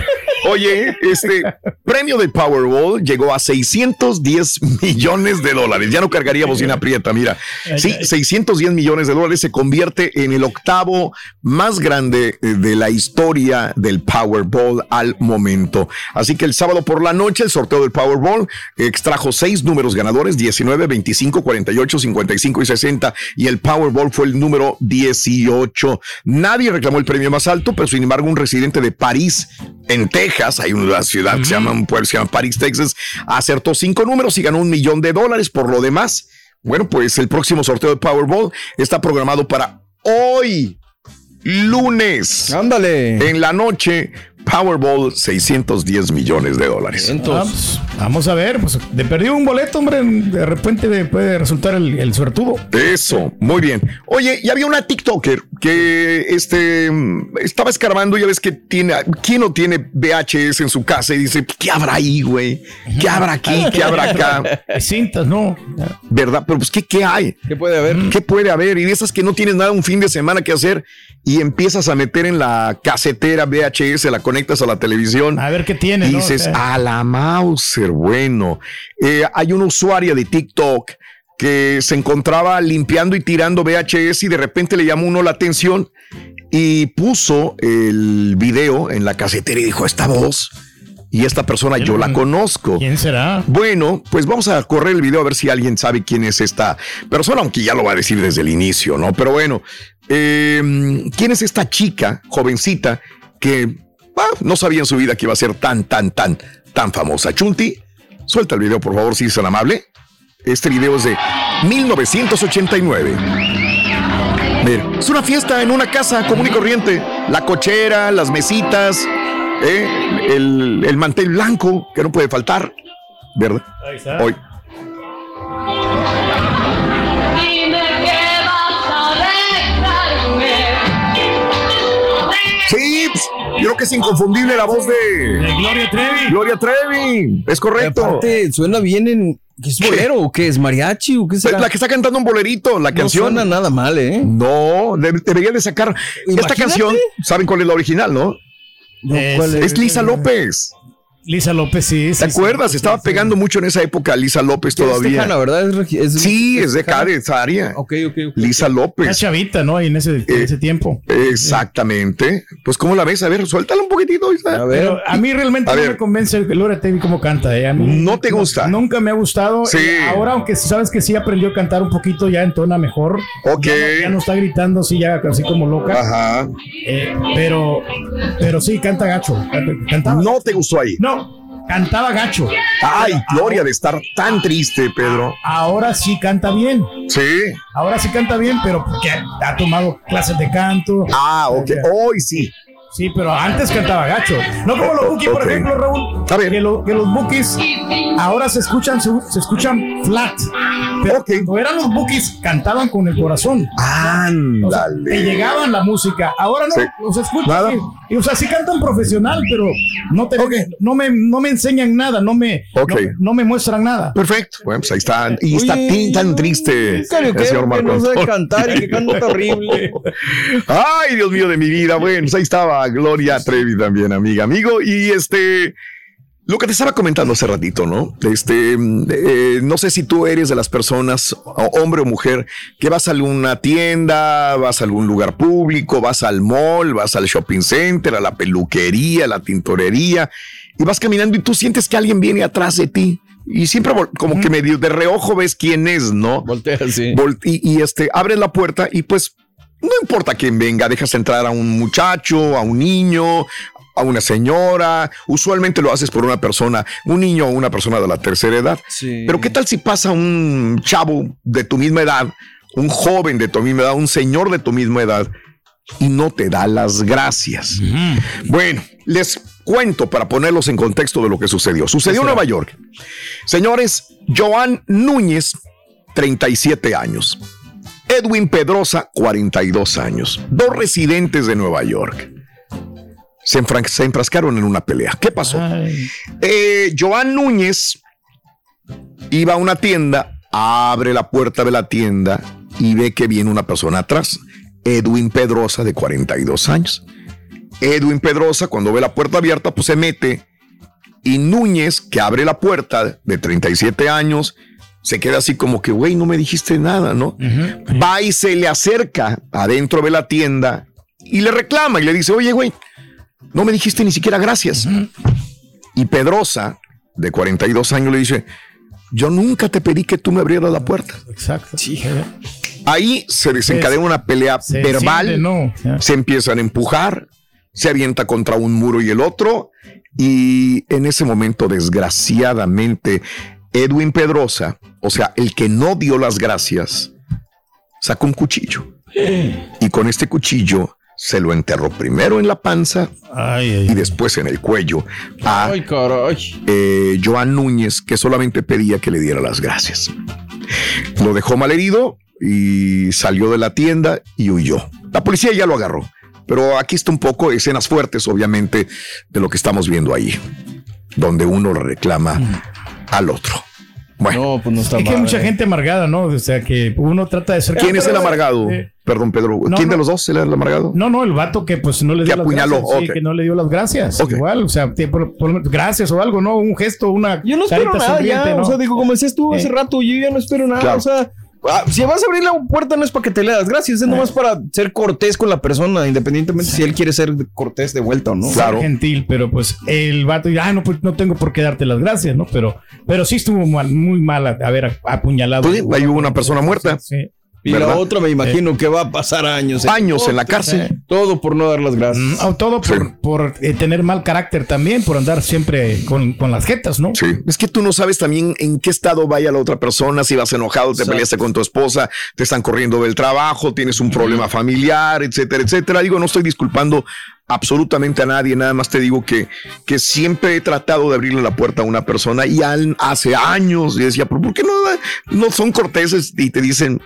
Oye, este premio del Powerball llegó a 610 millones de dólares. Ya no cargaría bocina prieta, mira. Sí, 610 millones de dólares se convierte en el octavo más grande eh, de la historia del Powerball al momento. Así que el sábado por la noche, el sorteo del Powerball extrajo seis números ganadores: 19, 25, 48, 55 y 60. Y el Powerball fue el número 18. Nadie reclamó el premio más alto, pero sin embargo, un residente de París, en Texas, hay una ciudad que se llama, un pueblo que se llama París, Texas, acertó cinco números y ganó un millón de dólares por lo demás. Bueno, pues el próximo sorteo de Powerball está programado para hoy, lunes. Ándale. En la noche, Powerball 610 millones de dólares. Ah, pues, vamos a ver, pues de perdido un boleto, hombre, de repente de- puede resultar el, el suertudo. Eso, muy bien. Oye, y había una TikToker que este estaba escarbando, ya ves que tiene, ¿quién no tiene VHS en su casa y dice, ¿qué habrá ahí, güey? ¿Qué habrá aquí? ¿Qué habrá acá? Cintas, no. ¿Verdad? Pero pues, ¿qué, qué hay? ¿Qué puede haber? ¿Qué puede haber? Y de esas que no tienes nada un fin de semana que hacer y empiezas a meter en la casetera VHS, la conectas a la televisión. A ver qué tiene, Y ¿no? dices, O sea, a la Mauser, bueno. Eh, hay una usuaria de TikTok que se encontraba limpiando y tirando VHS y de repente le llamó uno la atención y puso el video en la casetera y dijo, esta voz. Y esta persona yo la conozco. ¿Quién será? Bueno, pues vamos a correr el video a ver si alguien sabe quién es esta persona, aunque ya lo va a decir desde el inicio, ¿no? Pero bueno, eh, ¿quién es esta chica, jovencita, que no sabía en su vida que iba a ser tan, tan, tan, tan famosa? Chunti, suelta el video, por favor, si es tan amable. Este video es de 1989. Mira, es una fiesta en una casa común y corriente. La cochera, las mesitas, ¿eh? el, el mantel blanco que no puede faltar, ¿verdad? Ahí está. Hoy. Sí, pues, creo que es inconfundible la voz de, Gloria Trevi. Gloria Trevi. Es correcto. Aparte, suena bien en. ¿Qué es bolero o qué es mariachi o qué será? La que está cantando un bolerito, la No canción. suena nada mal, ¿eh? No, de- debería de sacar esta canción. ¿Saben cuál es la original, no? Es- Es Lisa López. Lisa López, sí. ¿Te acuerdas? Estaba pegando mucho en esa época Lisa López Que es todavía. tejana, ¿verdad? Es es- sí, es de de esa área. Ok, ok, ok. Lisa Una López. chavita, ¿no? Ahí en ese, en ese tiempo. Exactamente. Pues, ¿cómo la ves? A ver, suéltala un poquitito. Isa. A ver. Pero a mí realmente A no ver. me convence Gloria Trevi cómo canta. ¿eh? A mí ¿No te gusta? Nunca me ha gustado. Sí. Eh, Ahora, aunque sabes que sí aprendió a cantar un poquito, ya entona mejor. Ok. Ya no, ya no está gritando así, ya así como loca. Ajá. Eh, pero, pero sí, canta gacho. Cantaba. No te gustó ahí. No, cantaba gacho. Ay, Gloria de estar tan triste, Pedro. Ahora sí canta bien. Sí. Ahora sí canta bien, pero porque ha tomado clases de canto. Ah, ok. Hoy sí. Sí, pero antes cantaba gacho. No como los bookies, por ejemplo, Raúl. A ver. Que, lo- que los bookies ahora se escuchan, se, se escuchan flat. Pero Ok. cuando eran los bookies, cantaban con el corazón. O sea, te Ándale. llegaban la música. Ahora no, Sí. los escuchas. Nada. Y, y, o sea, sí cantan profesional, pero no, te, no, me, no me enseñan nada, no me, no, no me muestran nada. Perfecto. Bueno, pues ahí está. Y está Oye, tan triste. Carioquero el señor que no sabe cantar y que canta horrible. Ay, Dios mío de mi vida. Bueno, pues ahí estaba Gloria Trevi también, amiga, amigo. Y este, lo que te estaba comentando hace ratito, ¿no? Este, eh, no sé si tú eres de las personas, hombre o mujer, que vas a alguna tienda, vas a algún lugar público, vas al mall, vas al shopping center, a la peluquería, a la tintorería, y vas caminando y tú sientes que alguien viene atrás de ti. Y siempre como que medio de reojo ves quién es, ¿no? Voltea. Vol- y, y, este, abres la puerta y pues no importa quién venga, dejas entrar a un muchacho, a un niño, a una señora. Usualmente lo haces por una persona, un niño o una persona de la tercera edad. Sí. Pero ¿qué tal si pasa un chavo de tu misma edad, un joven de tu misma edad, un señor de tu misma edad y no te da las gracias? Bueno, les cuento para ponerlos en contexto de lo que sucedió. Sucedió en Nueva York. Señores, Joan Núñez, 37 años. Edwin Pedrosa, 42 años. Dos residentes de Nueva York. Se, enfrascaron en una pelea. ¿Qué pasó? Eh, Joan Núñez iba a una tienda, abre la puerta de la tienda y ve que viene una persona atrás. Edwin Pedrosa, de 42 años. Edwin Pedrosa, cuando ve la puerta abierta, pues se mete. Y Núñez, que abre la puerta de 37 años, se queda así como que, güey, no me dijiste nada, ¿no? Va y se le acerca adentro de la tienda y le reclama y le dice, oye, güey, no me dijiste ni siquiera gracias. Y Pedrosa, de 42 años, le dice, yo nunca te pedí que tú me abrieras la puerta. Exacto. Ahí se desencadena una pelea se verbal, enciende, ¿no? Se empiezan a empujar, se avienta contra un muro y el otro, y en ese momento, desgraciadamente, Edwin Pedrosa, o sea, el que no dio las gracias, sacó un cuchillo. Y con este cuchillo se lo enterró primero en la panza y después en el cuello a Ay, caray. eh, Joan Núñez, que solamente pedía que le diera las gracias. Lo dejó malherido y salió de la tienda y huyó. La policía ya lo agarró. Pero aquí está un poco escenas fuertes, obviamente, de lo que estamos viendo ahí, donde uno reclama al otro. Bueno, no, pues no está Es que hay mucha eh. gente amargada, ¿no? O sea, que uno trata de ser. ¿Quién es el amargado? Eh, Perdón, Pedro. no, ¿Quién de los dos es el amargado? No, no, el vato que pues no le Que dio las gracias. sí, ok. que no le dio las gracias. Igual, o sea, por- por gracias o algo, ¿no? Un gesto, una Yo no espero nada ya, o sea, digo, como decías tú hace Eh. rato, yo ya no espero nada, Claro. o sea, ah, si vas a abrir la puerta no es para que te le das gracias, es nomás para ser cortés con la persona, independientemente si él quiere ser cortés de vuelta o no. Ser gentil, pero pues el vato, ah, no, pues no tengo por qué darte las gracias, ¿no? Pero, pero sí estuvo mal, muy mal haber apuñalado. Pues sí, ahí hubo una persona muerta. Sí. Y la otra me imagino que va a pasar años. Años en la cárcel. Todo por no dar las gracias. Mm, o todo por, por, eh, tener mal carácter también, por andar siempre con, con las jetas, ¿no? Sí, es que tú no sabes también en qué estado vaya la otra persona, si vas enojado, te Exacto. peleaste con tu esposa, te están corriendo del trabajo, tienes un problema familiar, etcétera, etcétera. Digo, no estoy disculpando absolutamente a nadie, nada más te digo que, que siempre he tratado de abrirle la puerta a una persona y al- hace años decía, ¿por qué no, no son corteses y te dicen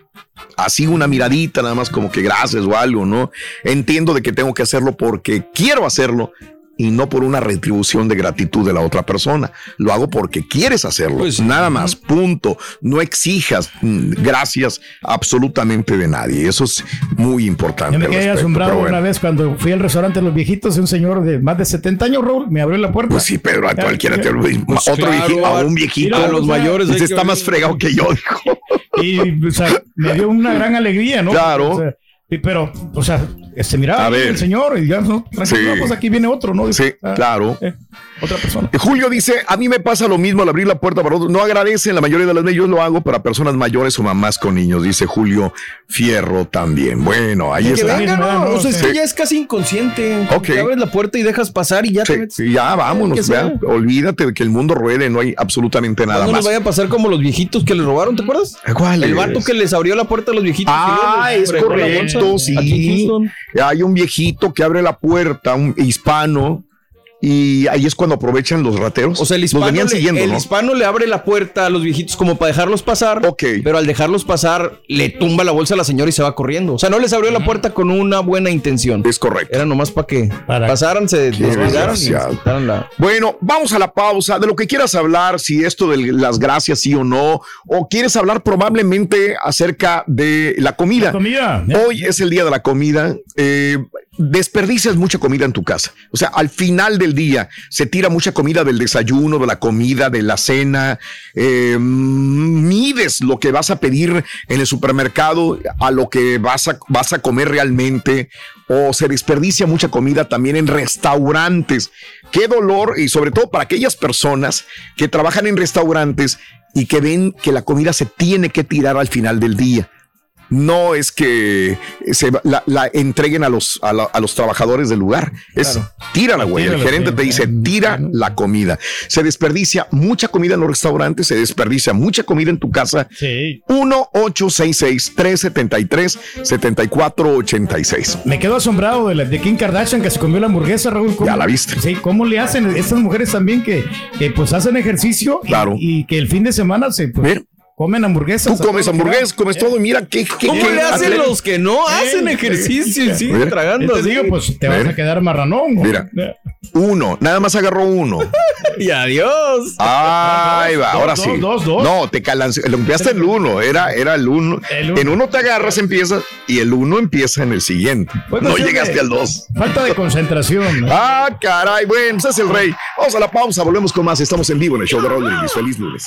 así una miradita, nada más como que gracias o algo, ¿no? Entiendo de que tengo que hacerlo porque quiero hacerlo y no por una retribución de gratitud de la otra persona. Lo hago porque quieres hacerlo. Nada más, punto. No exijas mm, gracias absolutamente de nadie. Eso es muy importante. Yo me quedé respecto, asombrado bueno. una vez cuando fui al restaurante de los viejitos, un señor de más de 70 años, Raúl, me abrió la puerta. Pues sí, Pedro, a cualquiera te Pues otro claro, viejito, a un viejito, mira, o sea, Usted está más fregado que yo, dijo. Y, o sea, me dio una gran alegría, ¿no? Claro. O sea, y- pero, o sea, se miraba A ver. el señor y ya, no, tranquilo, Sí. pues aquí viene otro, ¿no? Sí, Ah, claro. eh, otra persona. Julio dice, a mí me pasa lo mismo al abrir la puerta para otros. No agradecen la mayoría de las veces, yo lo hago para personas mayores o mamás con niños, dice Julio Fierro también. Bueno, ahí que está. venga, no, o sea, es que ya es casi inconsciente. Ok. Te abres la puerta y dejas pasar y ya te Sí, metes. sí, ya vámonos, ¿Qué sea? vea. olvídate de que el mundo ruede, no hay absolutamente nada No más. nos vaya a pasar como los viejitos que les robaron, ¿te acuerdas? ¿Cuál El es? vato que les abrió la puerta a los viejitos. Ah, que es correcto. Aquí sí. Hay un viejito que abre la puerta, un hispano, y ahí es cuando aprovechan los rateros. O sea, el Los hispano, venían le, siguiendo, el ¿no? hispano le abre la puerta a los viejitos como para dejarlos pasar. Pero al dejarlos pasar, le tumba la bolsa a la señora y se va corriendo. O sea, no les abrió la puerta con una buena intención. Es correcto. Era nomás para que pasaran, se y la. Bueno, vamos a la pausa. De lo que quieras hablar, si esto de las gracias sí o no, o quieres hablar probablemente acerca de la comida. comida. Hoy es el día de la comida. Eh, desperdicias mucha comida en tu casa. O sea, al final del día se tira mucha comida del desayuno, de la comida, de la cena. Eh, mides lo que vas a pedir en el supermercado a lo que vas a, vas a comer realmente. O se desperdicia mucha comida también en restaurantes. Qué dolor y sobre todo para aquellas personas que trabajan en restaurantes y que ven que la comida se tiene que tirar al final del día no es que se va- la, la entreguen a los, a, la- a los trabajadores del lugar. Es Claro. tírala, güey. El gerente te dice, tira la comida. Se desperdicia mucha comida en los restaurantes, se desperdicia mucha comida en tu casa. Sí. 1-866-373-7486. Me quedo asombrado de, la, de Kim Kardashian que se comió la hamburguesa, Raúl. ¿Cómo- Ya la viste. Sí, ¿cómo le hacen estas mujeres también que, que, pues hacen ejercicio y- Claro. y, que el fin de semana se pues, comen hamburguesas? Tú comes hamburguesas, comes todo y mira qué, qué- ¿Cómo qué le hacen atleta. los que no hacen ejercicio y siguen Mira. tragando? Te digo, pues te vas a quedar marranón. ¿no? Mira, uno, nada más agarró uno. Y adiós. Ahí va, Dos, ahora dos, sí. dos, dos. No, te calanceaste, lo empezaste en el uno, era, era el uno. El uno. En uno te agarras, empiezas y el uno empieza en el siguiente. Pues, no llegaste al dos. Falta de concentración. ¿no? Ah, caray, bueno, pues es el rey. Vamos a la pausa, volvemos con más. Estamos en vivo en el show de Brindis. Feliz lunes.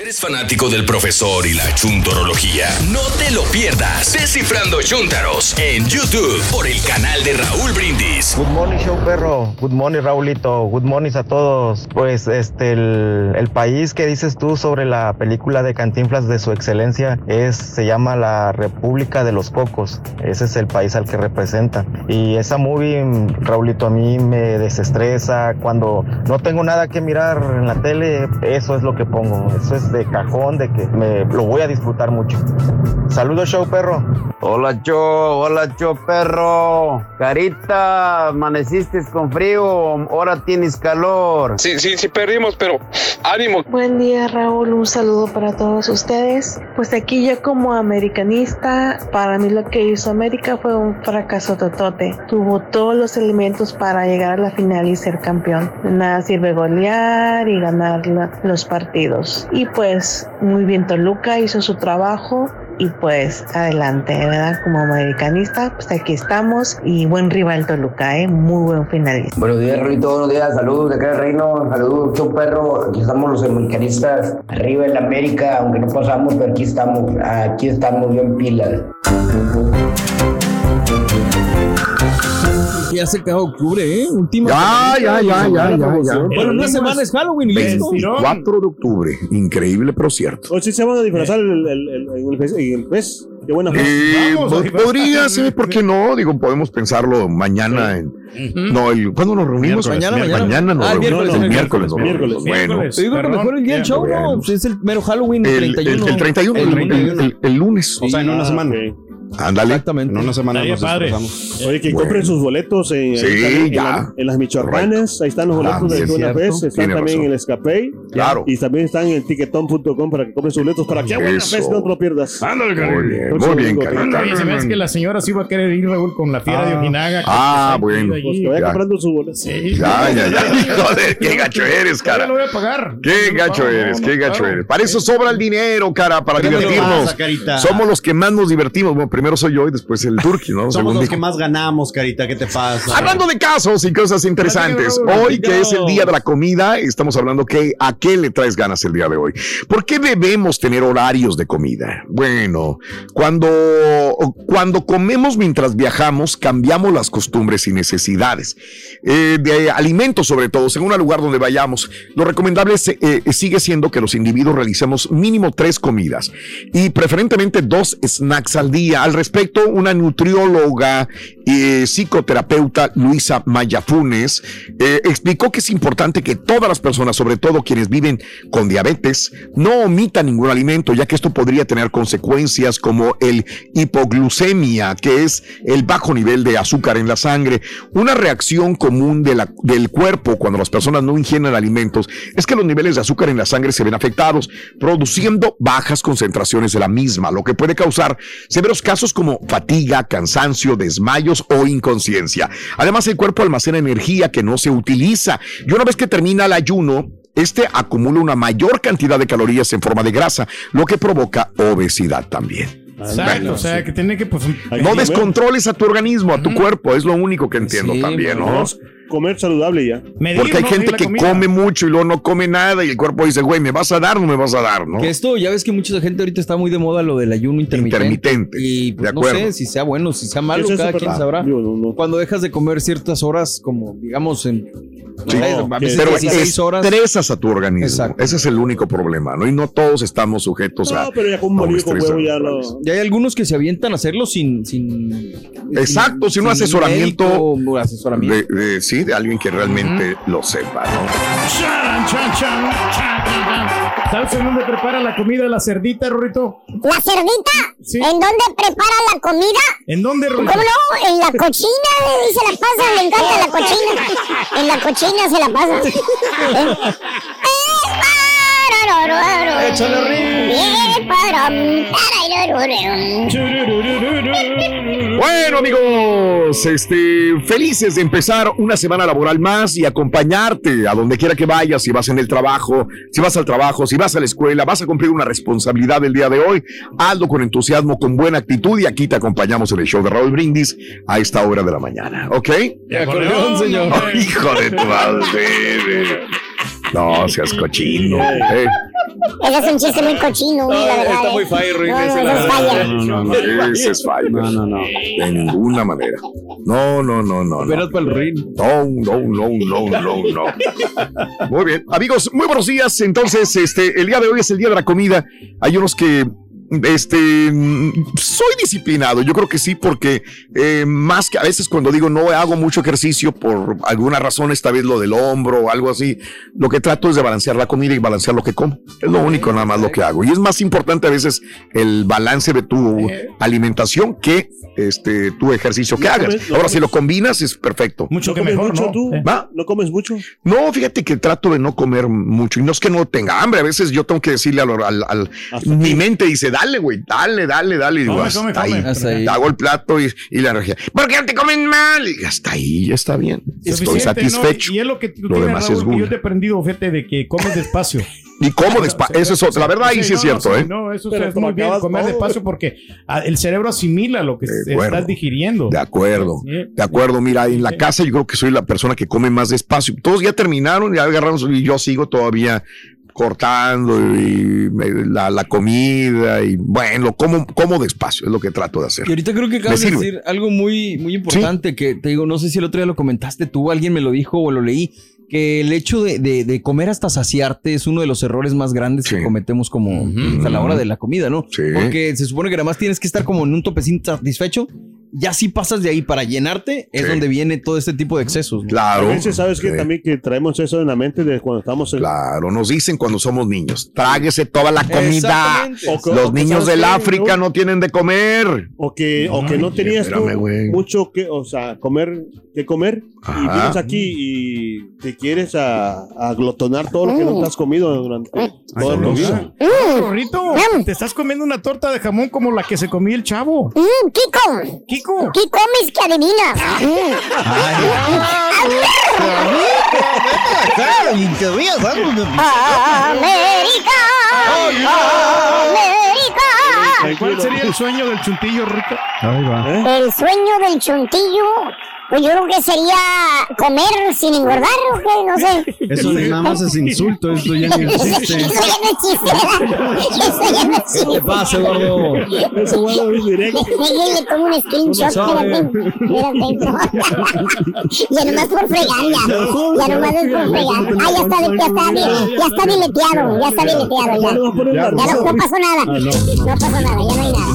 ¿Eres fanático del profesor y la chuntorología? No te lo pierdas. Descifrando Chuntaros en YouTube por el canal de Raúl Brindis. Good morning, show perro. Good morning, Raulito. Good morning a todos. Pues este, el, el país que dices tú sobre la película de Cantinflas de su excelencia es, se llama la República de los Cocos. Ese es el país al que representa. Y esa movie, Raulito, a mí me desestresa. Cuando no tengo nada que mirar en la tele, eso es lo que pongo. Eso es de cajón, de que me lo voy a disfrutar mucho. Saludos, show perro. Hola, Cho, hola, Cho, perro. Carita, amaneciste con frío, ahora tienes calor. Sí, sí, sí perdimos, pero ánimo. Buen día, Raúl. Un saludo para todos ustedes. Pues aquí yo como americanista, para mí lo que hizo América fue un fracaso totote. Tuvo todos los elementos para llegar a la final y ser campeón. De nada sirve golear y ganar la- los partidos. Y pues muy bien Toluca hizo su trabajo y pues adelante, ¿verdad? Como americanista, pues aquí estamos y buen rival Toluca, ¿eh? Muy buen finalista. Buenos días, Rolito. Buenos días. Saludos de acá del Reino. Saludos, Show Perro. Aquí estamos los americanistas. Arriba en la América, aunque no pasamos, pero aquí estamos. Aquí estamos bien pilas. Ya se acaba octubre, ¿eh? Última. Ya, ya, ya, ya, ya, ya. Bueno, una semana es Halloween, listo. 24 de octubre. Increíble, pero cierto. Hoy sí se van a disfrazar el, el, el, el, fes. Qué buena. Eh, po- podría ser, ¿por qué no? Digo, podemos pensarlo mañana en. No, el, ¿cuándo nos reunimos? Mañana, mañana. Mañana nos Ah, el reunimos. miércoles, el el miércoles. nos miércoles, miércoles. Bueno. Te digo que mejor el día del show, ¿no? Es el mero Halloween, el El, 31. el, el 31, el, el- el- el lunes. O sea, en una semana. Ándale. Exactamente. En una semana Estaría nos padre. Oye, que Bueno. compren sus boletos en, Sí, en ya. la- en las Michoacanas. Ahí están los boletos También, de Buena. Fest. Están Tiene también razón. en el Escapey. Claro. Y también están en tiquetón.com para que compren sus boletos para que Buena. Fest no te lo pierdas. Ándale, Muy bien, muy bien. Oye, se me hace que la señora sí va a querer ir, Raúl, con la fiera de Ojinaga. que Ah, bueno. Pues que vaya Ya. comprando sus boletos. Sí. Ya, ya, ya. Joder, qué gacho eres, cara. lo voy a pagar. Qué gacho eres, qué gacho eres. Para eso sobra el dinero, cara, para ¿Qué te divertirnos. Somos los que más nos divertimos. Bueno, primero soy yo y después el Turki, ¿no? Somos Según los dijo. que más ganamos, Carita. ¿Qué te pasa? Hablando de casos y cosas interesantes, hoy que es el día de la comida, estamos hablando que a qué le traes ganas el día de hoy. ¿Por qué debemos tener horarios de comida? Bueno, cuando, cuando comemos mientras viajamos, cambiamos las costumbres y necesidades eh, de alimentos, sobre todo, según el lugar donde vayamos. Lo recomendable es, eh, sigue siendo que los individuos realicemos mínimo tres comidas y preferentemente dos snacks al día. Al respecto, una nutrióloga y psicoterapeuta Luisa Mayafunes eh, explicó que es importante que todas las personas, sobre todo quienes viven con diabetes, no omitan ningún alimento, ya que esto podría tener consecuencias como el hipoglucemia, que es el bajo nivel de azúcar en la sangre. Una reacción común del cuerpo cuando las personas no ingieren alimentos es que los niveles de azúcar en la sangre se ven afectados, produciendo bajas concentraciones de la misma, lo que puede causar severos casos como fatiga, cansancio, desmayos o inconsciencia. Además, el cuerpo almacena energía que no se utiliza y una vez que termina el ayuno, este acumula una mayor cantidad de calorías en forma de grasa, lo que provoca obesidad también. Exacto, o sea, que tiene que, pues. No descontroles a tu organismo, a tu cuerpo, es lo único que entiendo Sí, también, ¿no? Comer saludable ya. Porque hay gente que come mucho y luego no come nada y el cuerpo dice, güey, ¿me vas a dar o no me vas a dar? ¿no? Que esto, ya ves que mucha gente ahorita está muy de moda lo del ayuno intermitente. Intermitente, Y pues, de no acuerdo. sé si sea bueno, si sea malo, es cada quien sabrá. digo, no, no. Cuando dejas de comer ciertas horas, como digamos en. Sí, no sé, a veces pero 16 horas. estresas a tu organismo. Exacto. Ese es el único problema, ¿no? Y no todos estamos sujetos a. No, pero ya con huevo ya lo. Y hay algunos que se avientan a hacerlo sin. sin Exacto, sin un asesoramiento. médico, un asesoramiento. De, de- sí, de alguien que realmente lo sepa, ¿no? Chan, chan, chan, chan, chan. ¿Sabes en dónde prepara la comida la cerdita, Rorito? ¿La cerdita? ¿En dónde prepara la comida? ¿En dónde, ¿Cómo Rorito? no? En la cochina, se la pasa, le encanta la cochina. En la cochina se la pasa. ¿Eh? Échale, Rin. Bueno, amigos, este, felices de empezar una semana laboral más y acompañarte a donde quiera que vayas, si vas en el trabajo, si vas al trabajo, si vas a la escuela, vas a cumplir una responsabilidad el día de hoy, hazlo con entusiasmo, con buena actitud y aquí te acompañamos en el show de Raúl Brindis a esta hora de la mañana, ¿ok? De acordeón, señor. Oh, hijo de tu madre. No, seas cochino. eh. Ese es un chiste muy cochino, la verdad. Está eh. muy fire, No, no, no, verdad. falla. No, no, no, ese es fallo. No, no, no. De ninguna manera. No, no, no, no. No. para el ring. No, no, no, no, no, no. Muy bien. Amigos, muy buenos días. Entonces, este, el día de hoy es el día de la comida. Hay unos que este soy disciplinado, yo creo que sí, porque eh, más que a veces cuando digo no hago mucho ejercicio por alguna razón, esta vez lo del hombro o algo así, lo que trato es de balancear la comida y balancear lo que como. Es lo único nada más lo que hago. Y es más importante a veces el balance de tu alimentación que este tu ejercicio que hagas. Ahora, si lo combinas, es perfecto. Mucho ¿No que comes mejor, mucho ¿no? tú? ¿Va? ¿No comes mucho? No, fíjate que trato de no comer mucho y no es que no tenga hambre, a veces yo tengo que decirle al, al- al- mi mente dice, dale, güey, dale, dale, dale, digo, Come, hasta, come, come. ahí. Hasta ahí. hago el plato y, y la energía, ¿por qué no te comen mal? Y hasta ahí, ya está bien, estoy ¿no? satisfecho. Y es lo que tú Lo tienes, demás Raúl, es que yo te he aprendido, fíjate, de que comes despacio. Y como despacio, eso es otra, la verdad ahí sí es no, no, cierto, sí, ¿eh? No, eso Pero es muy bien, comer todo. despacio porque ah, el cerebro asimila lo que estás digiriendo. De acuerdo, Sí. de acuerdo. Mira, en la Sí. casa yo creo que soy la persona que come más despacio. Todos ya terminaron, ya agarraron y yo sigo todavía cortando y la, la comida y bueno, como, como despacio, es lo que trato de hacer. Y ahorita creo que acabas de decir algo muy, muy importante que te digo, no sé si el otro día lo comentaste tú, alguien me lo dijo o lo leí, que el hecho de, de- de comer hasta saciarte es uno de los errores más grandes que cometemos como pues, a la hora de la comida, ¿no? Sí. Porque se supone que nada más tienes que estar como en un topecín satisfecho. Ya si pasas de ahí para llenarte, es Sí. donde viene todo este tipo de excesos. ¿no? A Claro. veces, ¿sabes que Sí. También que traemos eso en la mente de cuando estamos en... Claro, nos dicen cuando somos niños, tráguese toda la comida. Que- Los niños ¿sabes del qué? África no tienen de comer. O que, o que no tenías tú espérame, güey. mucho que, o sea, comer, que comer, y vienes aquí y te quieres a, a glotonar todo lo que no te has comido durante toda tu vida. Rorrito, te estás comiendo una torta de jamón como la que se comía el chavo. Mm, Kiko, Kiko. ¿Qué comes que adivinas? América, América. ¿Cuál sería el sueño del chuntillo, Rico? Ahí va. El sueño del chuntillo, pues yo creo que sería comer sin engordar, ¿o qué? No sé. Eso de nada más es insulto, esto ya no existe. Eso ya no existe, ¿verdad? Eso ya no existe. ¿Qué pasa, gordo? Eso guardo es directo. Le tomo un screenshot, espérate. Espérate. Ya nomás por fregar, ya. Ya nomás es por fregar. Ah, ya está, ya está, ya está dileteado, ya está dileteado, ya. Ya no, no pasó nada. No pasó nada, ya no hay nada.